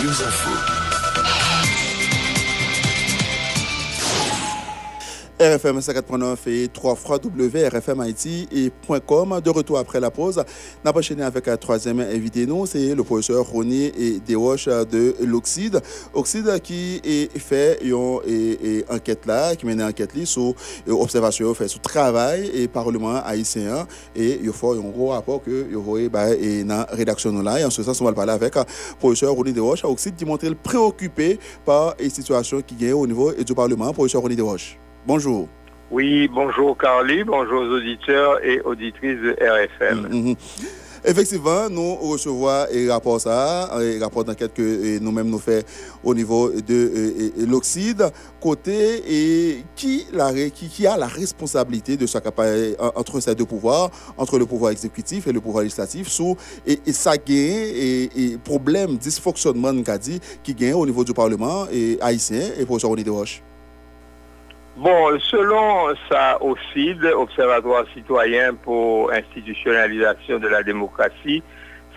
News Info. RFM 54.9 et 3 fois WRFM Haïti et .com. De retour après la pause, n'a pas enchaîné avec un troisième invité, c'est le professeur Ronnie et Desroches de l'Oxide. Oxide qui est fait une enquête là, qui mène une enquête là sur observation, fait sur travail et parlement haïtien et il faut un gros rapport que vous voyez dans la rédaction là. Et en ce sens, on va parler avec le professeur Ronnie Desroches. Oxide qui montre préoccupé par les situations qui gagnent au niveau du parlement. Professeur Ronnie Desroches. Bonjour. Oui, bonjour Carly, bonjour aux auditeurs et auditrices de RFM. Mm -hmm. Effectivement, nous recevons un rapport ça, un rapport d'enquête que nous-mêmes nous faisons au niveau de l'Oxide, côté et qui, la, qui, qui, a la responsabilité de ce entre ces deux pouvoirs, entre le pouvoir exécutif et le pouvoir législatif, sous et, et ça gagne et, et problème, dysfonctionnement dit, qui gagne au niveau du Parlement et haïtien et professeur René Desroches. Bon, selon ça OCID, Observatoire citoyen pour institutionnalisation de la démocratie,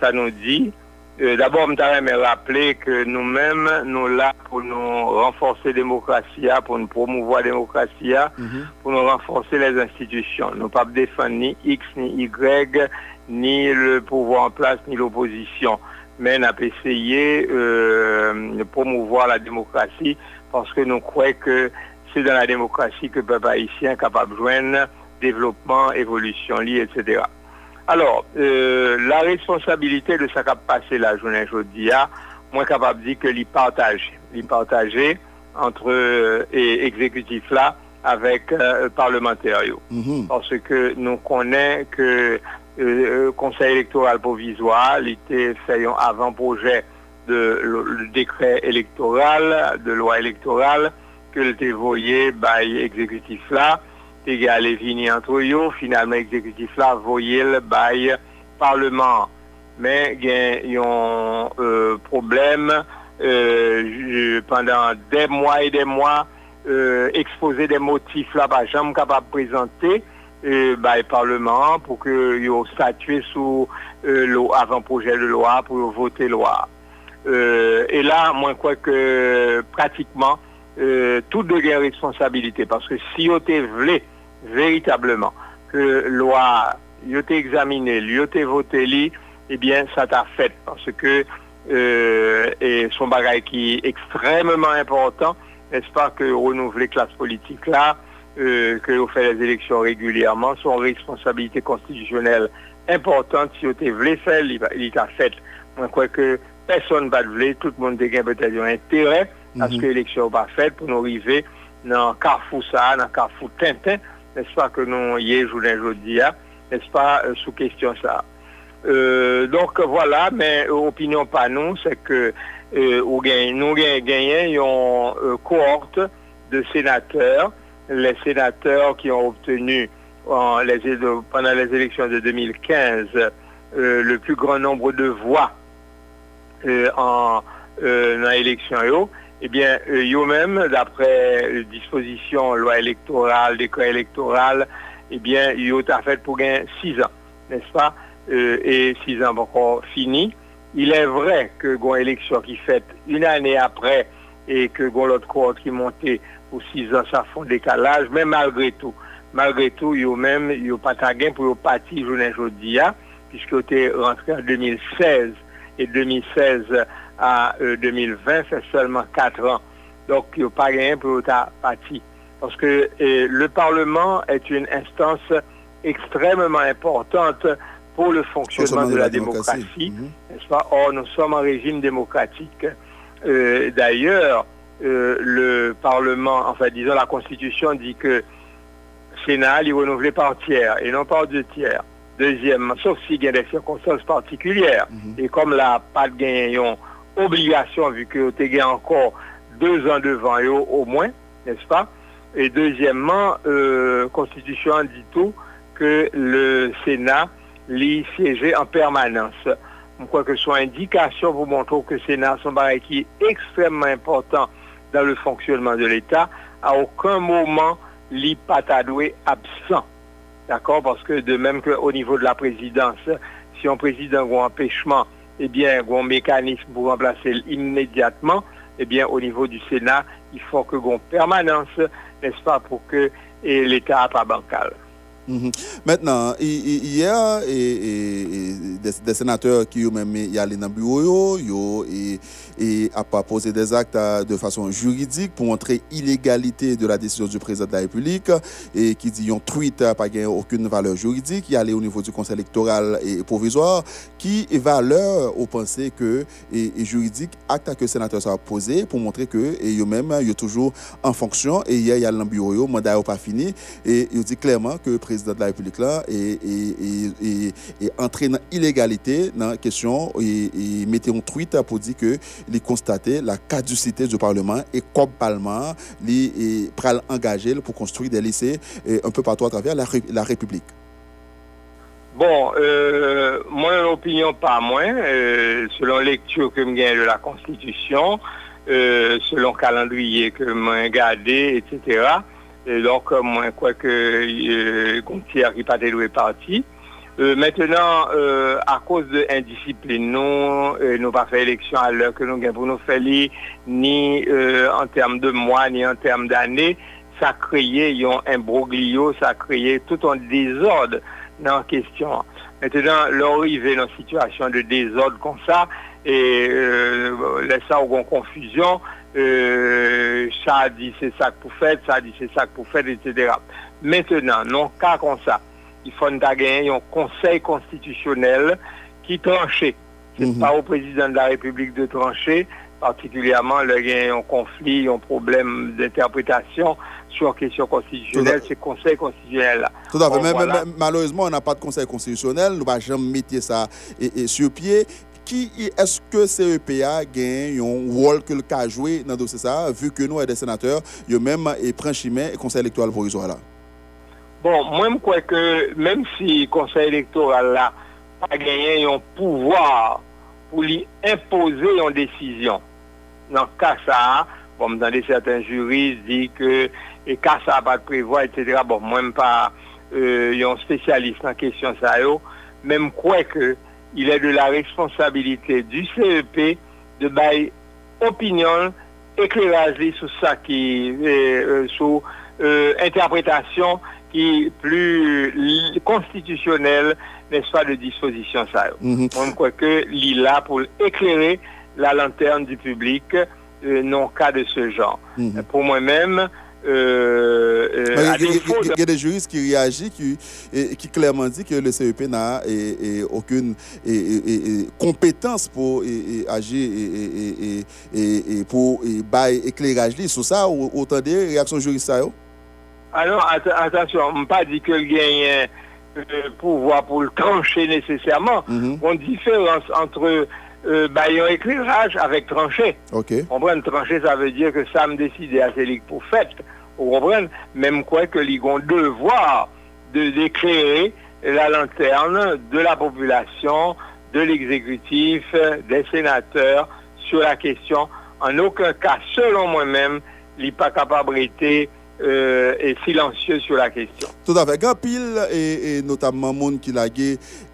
ça nous dit, euh, d'abord, je me rappeler que nous-mêmes, nous là pour nous renforcer la démocratie, pour nous promouvoir la démocratie, mm -hmm. pour nous renforcer les institutions. Nous ne pas défendre ni X ni Y, ni le pouvoir en place, ni l'opposition. Mais nous avons essayé euh, de promouvoir la démocratie parce que nous croyons que c'est dans la démocratie que le peuple haïtien est capable de joindre développement, évolution, liée, etc. Alors, euh, la responsabilité de ça qui a passé la journée aujourd'hui, moi capable de dire que l'y partage, l'y partager entre euh, et exécutif là avec euh, parlementaires. Mhm. Parce que nous connaissons que euh, le Conseil électoral provisoire, était fait un avant-projet de le, le décret électoral, de loi électorale, ke l te voye bay ekzekutif la, te gale vini antro yo, finalman ekzekutif la voye l bay parleman. Men gen yon euh, problem euh, pendant den mwa e den mwa expose den motif la ba jam kapap prezante euh, bay parleman pou ke yo statue sou euh, lo avan proje de loa pou yo vote loa. E euh, la mwen kwa ke pratikman euh, tout de responsabilité. Parce que si vous voulez véritablement que loi, vous examiné, vous voté, li, eh bien, ça t'a fait. Parce que euh, son bagage qui est extrêmement important, n'est-ce pas, que renouveler classe politique là, euh, que vous faites les élections régulièrement, sont responsabilité constitutionnelle importante. Si vous voulez faire, il il t'a fait. Je crois que personne ne va le tout le monde a peut-être un intérêt à ce que l'élection va faite pour nous arriver dans le carrefour ça, dans le carrefour Tintin, n'est-ce pas, que nous y est journée aujourd'hui, hein, n'est-ce pas, euh, sous question ça. Euh, donc voilà, mais euh, opinion pas nous, c'est que euh, ou gagne- nous gagnons gagné une euh, cohorte de sénateurs, les sénateurs qui ont obtenu en les, éle- pendant les élections de 2015 euh, le plus grand nombre de voix euh, en euh, dans l'élection Ebyen, eh yo menm, dapre euh, disposisyon lwa elektoral, dekwa elektoral, ebyen, eh yo ta fet pou gen 6 an, nespa? E euh, 6 an bakon bon, fini. Il est vrai que gon élection qui fait une année après et que gon l'autre cohorte qui montait pour 6 ans, ça font décalage, mais malgré tout, malgré tout, yo même, yo patagen pour yo parti journée jodia, puisque yo te rentré en 2016, et 2016, à euh, 2020, c'est seulement 4 ans. Donc, il n'y a pas rien pour ta partie. Parce que euh, le Parlement est une instance extrêmement importante pour le fonctionnement de la, démocratie. N'est-ce pas? Or, nous sommes en régime démocratique. Euh, D'ailleurs, euh, le Parlement, enfin, disons, la Constitution dit que Sénat, est renouvelé par tiers et non par deux tiers. Deuxièmement, sauf s'il y a des circonstances particulières. Et comme là, pas de obligation, vu que tu gagné encore deux ans devant eux au moins, n'est-ce pas? Et deuxièmement, euh, Constitution dit tout que le Sénat l'y siéger en permanence. Je crois que ce soit indication pour montrer que le Sénat sont barré qui est extrêmement important dans le fonctionnement de l'État. À aucun moment, l'y patadoué absent. D'accord? Parce que de même qu'au niveau de la présidence, si un président a un empêchement, eh bien, un mécanisme pour remplacer immédiatement, eh bien, au niveau du Sénat, il faut que une permanence, n'est-ce pas, pour que et l'État pas bancal. Mhm. Maintenant, hi- hi- hier, des, sénateurs qui ont même y allé dans le bureau, et a pas posé des actes euh, de façon juridique pour montrer illégalité de la décision du président de la République et qui dit un tweet n'a pas gagné aucune valeur juridique, y allé au niveau du conseil électoral et provisoire, qui est valeur au penser que et, juridique acte que le sénateur a posé pour montrer que et yo toujours en fonction. Et il y a dans le bureau yo, mandat yo pas fini. Et il dit clairement que le président de la République là est, est, est, entré dans l'illégalité dans la question et, et mettait un tweet pour dire que il constatait la caducité du Parlement et comme Parlement il est pral engagé pour construire des lycées eh, un peu partout à travers la, Ré- la République. Bon, euh, moi, l'opinion pas moi, euh, selon lecture que je gagne de la Constitution, euh, selon calendrier que je gardé, etc. Et donc, euh, moi, crois que euh, Gontier qui pas déloué parti. Euh, maintenant, euh, à cause de indiscipline, nous, euh, nous pas fait élection à l'heure que nous gagnons pour nous faire ni euh, en termes de mois, ni en termes d'années. Ça créé un imbroglio, ça créé tout un désordre dans la question. Maintenant, l'arrivée dans une situation de désordre comme ça, et laisse ça une confusion, ça a dit c'est ça que vous faites, ça a dit c'est ça que vous faites, etc. Maintenant, non cas comme ça, il faut gagner un conseil constitutionnel qui tranchait. C'est pas au président de la République de trancher, particulièrement le gen yon konflit, yon problème d'interprétation sur question constitutionnelle, c'est conseil constitutionnel. Tout à fait. Bon, Mais- mais- voilà. mais malheureusement, on n'a pas de conseil constitutionnel. Nous ne pouvons jamais mettre ça et, et sur pied. Qui est-ce que CEPA gagne un rôle que le cas joué dans le dossier ça, vu que nous, des sénateurs, y a même et prend chemin et conseil électoral provisoire là? Bon, mwen mkwe ke, menm si konsey elektoral la pa genyen yon pouvoir pou li impose yon desisyon, nan kasa, bon mdande certain jurist di ke e kasa pa prevoa, etc. Bon, mwen mpa euh, yon spesyalist nan kesyon sa yo, menm kwe ke il e de la responsabilite du CEP de bay opinyon eklerazi sou sa ki, euh, sou euh, euh interpretasyon qui est plus constitutionnelle, n'est-ce pas, de disposition ça. yo. Mhm. Moi, je crois que là pour éclairer la lanterne du public euh, non cas de ce genre. Mhm. Pour moi-même, euh, euh, Il y, a- y y des juristes qui réagissent, qui, et- qui clairement dit que le CEP n'a aucune et- et- compétence pour agir et, pour bailler éclairage sur ça, autant des réactions juristes? Alors, att- attention, on ne pas dit que le gagne euh, pouvoir pour le trancher nécessairement. Mhm. On différence entre euh, baillon éclairage avec trancher. OK. Vous comprenez, trancher, ça veut dire que ça me décide à celui pour fait. Vous comprenez? Même quoi que les ont devoir de d'éclairer la lanterne de la population, de l'exécutif, des sénateurs sur la question. En aucun cas, selon moi-même, il n'est pas capable d'être euh, et silencieux sur la question. Tout à fait. Gan pile et, et notamment monde qui l'a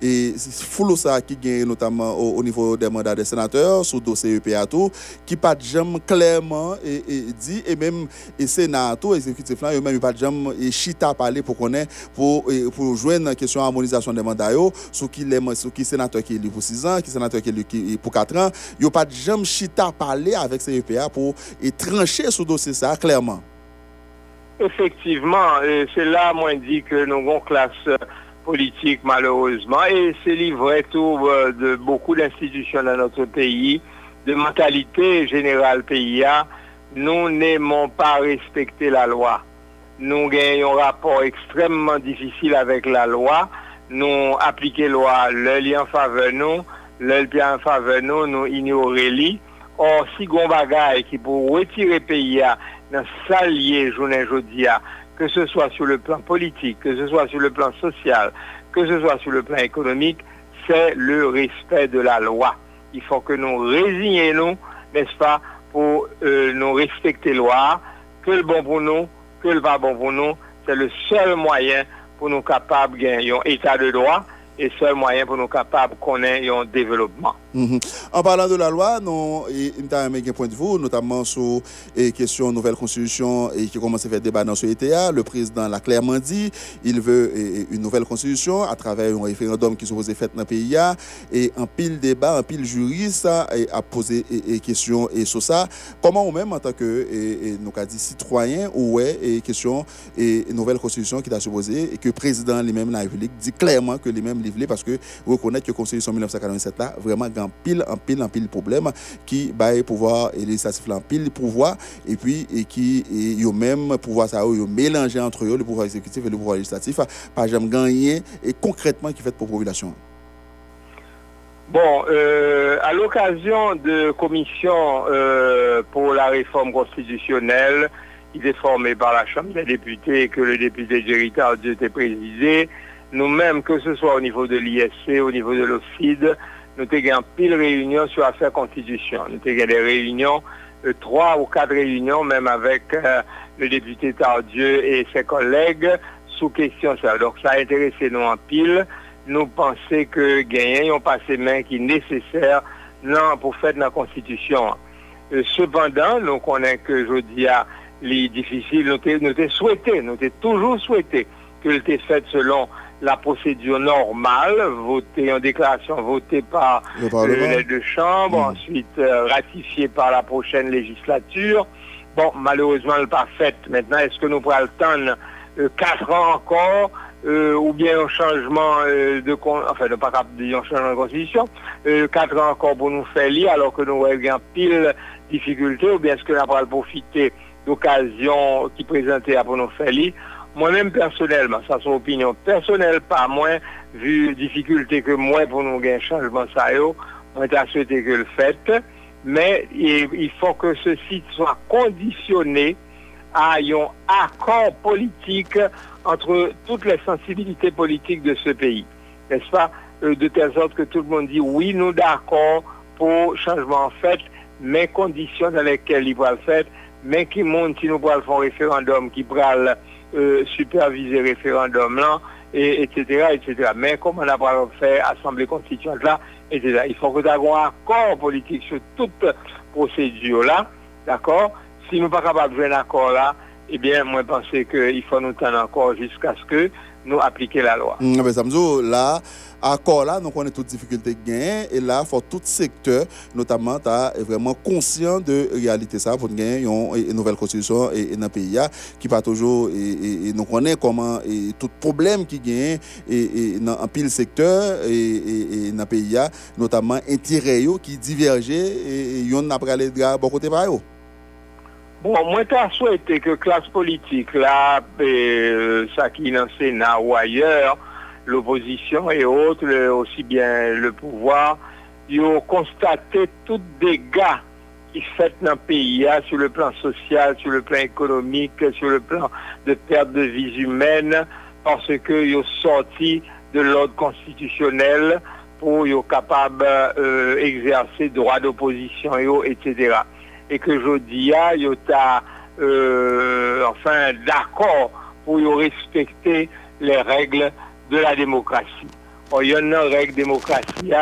et foulou ça qui gagne notamment au, au niveau des mandats des sénateurs sous dossier EPA tout qui pas de jamais clairement et, dit et même et sénat tout exécutif là même pas de jamais et chita parler pour connaître pour pour joindre question harmonisation des mandats sous qui les sous qui sénateur qui est élu pour 6 ans qui sénateur qui est élu pour 4 ans yo pas de jamais chita parler avec ces EPA pour et trancher ce dossier ça clairement. Effectivement, c'est là, moi, dit que nous avons classe euh, politique, malheureusement, et c'est livré tout euh, de beaucoup d'institutions dans notre pays, de mentalité générale pays. a, Nous n'aimons pas respecter la loi. Nous gagnons un rapport extrêmement difficile avec la loi. Nous appliquons la loi, le lien en faveur nous, le bien en faveur nous, nous ignorer li. Or, si gon bagay qui pour retirer pays a, dans sa lié journée aujourd'hui, que ce soit sur le plan politique, que ce soit sur le plan social, que ce soit sur le plan économique, c'est le respect de la loi. Il faut que nous résignons, n'est-ce pas, pour euh, nous respecter la loi, que le bon pour nous, que le pas bon pour nous, c'est le seul moyen pour nous capables de gagner un état de droit et seul moyen pour nous capables de connaître un développement. Mhm. En parlant de la loi, nous avons un point de vue, notamment sur les questions nouvelle constitution et qui commence à faire débat dans ce ETA. Le président l'a clairement dit, il veut une nouvelle constitution à travers un référendum qui supposé fait dans le pays. Et en pile débat, en pile juriste a posé des questions et sur ça. Comment ou même en tant que eh, eh, nous ouais et question et nouvelle constitution qui t'a supposé et que le président lui-même de la République dit clairement que lui-même livré parce que reconnaître que la constitution 1987 là vraiment grand pile en pile en pile problème qui baille pouvoir et législatif là en pile pouvoir et puis et qui et yo même pouvoir ça yo mélanger entre eux le pouvoir exécutif et le pouvoir législatif pas jamais gagner et concrètement qui fait pour la population. Bon, euh, à l'occasion de commission euh, pour la réforme constitutionnelle, qui est formée par la Chambre des députés que le député Jerry Tardieu était présidé, nous-mêmes, que ce soit au niveau de l'ISC, au niveau de l'OFID, nous avons eu pile réunion sur l'affaire constitution. Nous avons eu des réunions, euh, trois ou quatre réunions, même avec euh, le député Tardieu et ses collègues, sous question ça. Donc ça a intéressé nous en pile. Nous pensons que gagner un passé main qui est nécessaire non, pour faire la constitution. Euh, cependant, nous connaissons que je dis à les difficiles, nous t'ai souhaité, nous t'ai toujours souhaité que le fait selon la procédure normale, voté en déclaration votée par Le Parlement. les deux chambres, ensuite euh, ratifiée par la prochaine législature. Bon, malheureusement, elle n'est pas faite. Maintenant, est-ce que nous pourrons attendre euh, quatre ans encore euh, ou bien un changement euh, de con- enfin de pas disons, changement de constitution, euh, quatre ans encore pour nous faire lire alors que nous avons pile difficulté ou bien est-ce que nous allons profiter d'occasion qui présentait pour nous faire lire? Moi-même personnellement, ça c'est opinion personnelle, pas moins, vu difficulté que moi pour nous gagner changement ça moi j'ai souhaité que le fait, mais il, faut que ceci soit conditionné à un accord politique entre toutes les sensibilités politiques de ce pays. N'est-ce pas? Euh, De telle sorte que tout le monde dit oui, nous d'accord pour changement en fait, mais conditions dans lesquelles il va le faire, mais qui montre si nous pourrons faire un référendum, qui pourra euh, superviser référendum là, et, etc., etc. Mais comme on a fait Assemblée constituante là, etc. Il faut que nous ayons un accord politique sur toute procédure là, d'accord? Si nous ne sommes pas capables de jouer un accord là, eh bien, moi, je pense qu'il faut nous tenir encore jusqu'à ce que nous appliquions la loi. Mm, dit, là, accord là, donc on est toutes difficultés gain et là, faut tout secteur, notamment, est vraiment conscient de réalité ça, pour gagner une nouvelle constitution et, et dans le pays qui pas toujours, et, et, nous connaissons comment et, tout problème qui gagne et, dans un pile secteur et, dans le pays notamment intérêt qui divergeait et, et on a parlé de bon côté par eux. Bon, mwen ta souwete ke klas politik la, pe, sa ki nan Sena ou ayer, l'opposition et autres, le- aussi bien le pouvoir, ils ont constaté tout dégâts qui fait dans le pays, hein, sur le plan social, sur le plan économique, sur le plan de perte de vies humaines, parce qu'ils ont sorti de l'ordre constitutionnel pour être capable euh, exercer droit d'opposition, etc. Et que je dis, yo ta, euh, enfin, d'accord pour respecter les règles de la démocratie. Il y a une règle démocratie,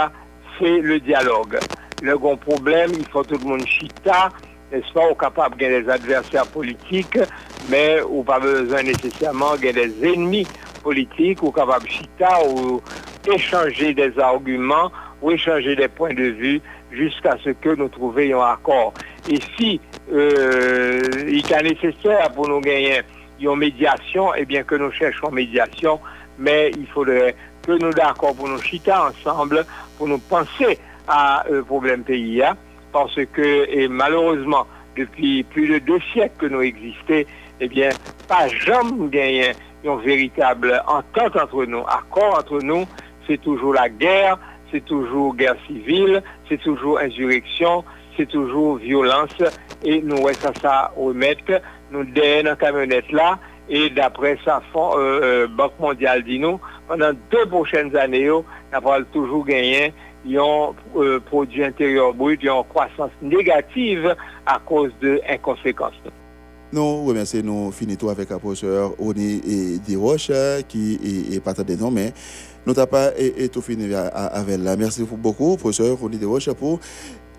c'est le dialogue. Le grand problème, il faut tout le monde chita, n'est-ce pas, ou capable de gagner des adversaires politiques, mais ou pas besoin nécessairement de des ennemis politiques, ou capable chita, ou échanger des arguments, ou échanger des points de vue, jusqu'à ce que nous trouvions un accord. Et si euh, il est nécessaire pour nous gagner une médiation, eh bien que nous cherchons médiation, mais il faudrait que nous d'accord pour nous chita ensemble, pour nous penser à euh, problème pays, hein, parce que malheureusement, depuis plus de deux siècles que nous existons, eh bien, pas jamais gagné une véritable entente entre nous, accord entre nous, c'est toujours la guerre, c'est toujours guerre civile, c'est toujours insurrection, c'est toujours violence, et nous ouais, ça, ça remettre, nous derrière la camionnette là, et d'après fond, euh, euh, Banque mondiale dit nous, pendant deux prochaines années, nous allons toujours gagner un euh, produit intérieur brut, une croissance négative à cause de inconséquences. Nous remercions, nous finissons avec le professeur Oni Desroches qui est, partant de nous, mais nous n'avons pas tout fini avec là. Merci beaucoup, professeur Oni Desroches, pour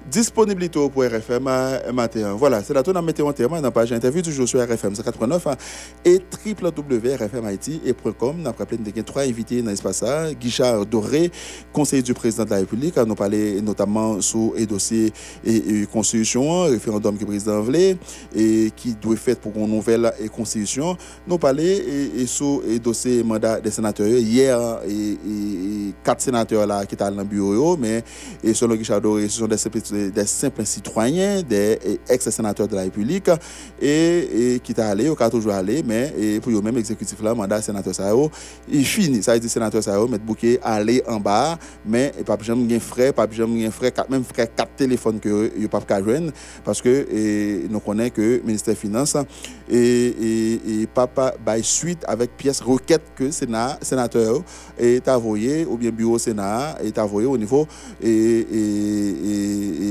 disponibilité pour RFM matin. Voilà, c'est la tour dans Météo en terme, dans la page interview toujours sur RFM 189 hein, et www.rfmit.com. Nous avons rappelé trois invités dans l'espace. Guichard Doré, conseiller du président de la République, nous parlé notamment sur les dossiers et, et constitution, référendum que le président voulait et qui doit faire pour une nouvelle constitution. Nous parler et, sur les dossiers mandat des sénateurs. Hier, et, quatre sénateurs là qui étaient dans le bureau, mais selon Guichard Doré, ce sont des des simples citoyens, des et ex-sénateurs de la République et, et qui étaient allés, ou qui sont toujours allés, mais et pour eux même exécutif là, mandat sénateur ça yo, il finit. Ça veut dire sénateur ça yo, mettre bouquet aller en bas, mais et pas jamais gain frais, pas jamais gain frais, même frais quatre téléphones que yo pas qu'à parce que et, nous connaissons que ministère des Finances et, et, et papa bail suite avec pièce requête que Sénat sénateur est envoyé ou bien bureau Sénat est envoyé au niveau et, et, et- et- et-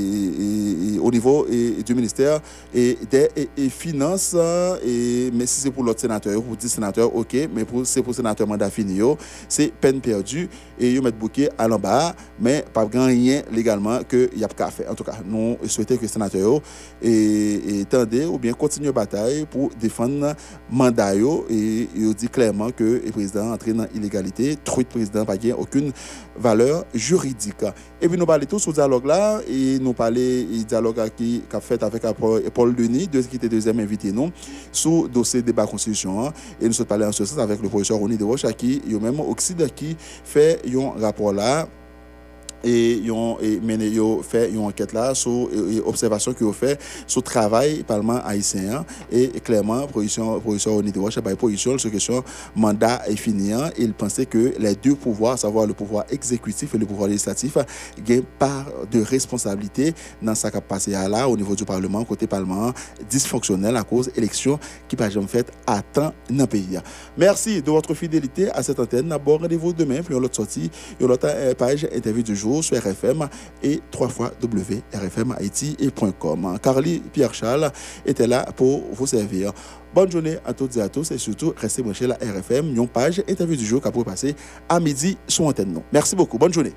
au niveau du ministère et des finances mais si c'est pour l'autre sénateur ou pour 10 sénateurs OK mais c'est pour sénateur mandat fini c'est peine perdue et yo mettre bouquet à l'en bas mais pas rien légalement que y a pas faire. En tout cas nous souhaitons que sénateur yo et, ou bien continuer bataille pour défendre mandat yo et il dit clairement que le président entré dans l'illégalité trop de président pas aucune valeur juridique. Et puis nous parlons tous ce dialogue là et nous parler et dialogue qui a fait avec Paul Denis, qui était deuxième invité nous, sous dossier débat constitution. Et nous sommes parlé en ce sens avec le professeur Ronnie de Roche, qui, même Oxide, qui fait un rapport là et ils ont fait une enquête là sur observation qu'ils ont fait sur le travail parlement haïtien et clairement position position au niveau de position sur question mandat est fini il pensait que les deux pouvoirs savoir le pouvoir exécutif et le pouvoir législatif gagnent part de responsabilité dans ce qui a passé là au niveau du parlement côté parlement dysfonctionnel à cause élection qui pas jamais fait à temps dans le pays merci de votre fidélité à cette antenne. D'abord rendez-vous demain puis on l'autre sortie une autre page interview du jour sur RFM et trois fois www.rfmhaiti.com. Carly Pierre-Charles était là pour vous servir. Bonne journée à toutes et à tous et surtout restez chez la RFM, une page interview du jour qui a passer à midi sur antenne. Merci beaucoup. Bonne journée.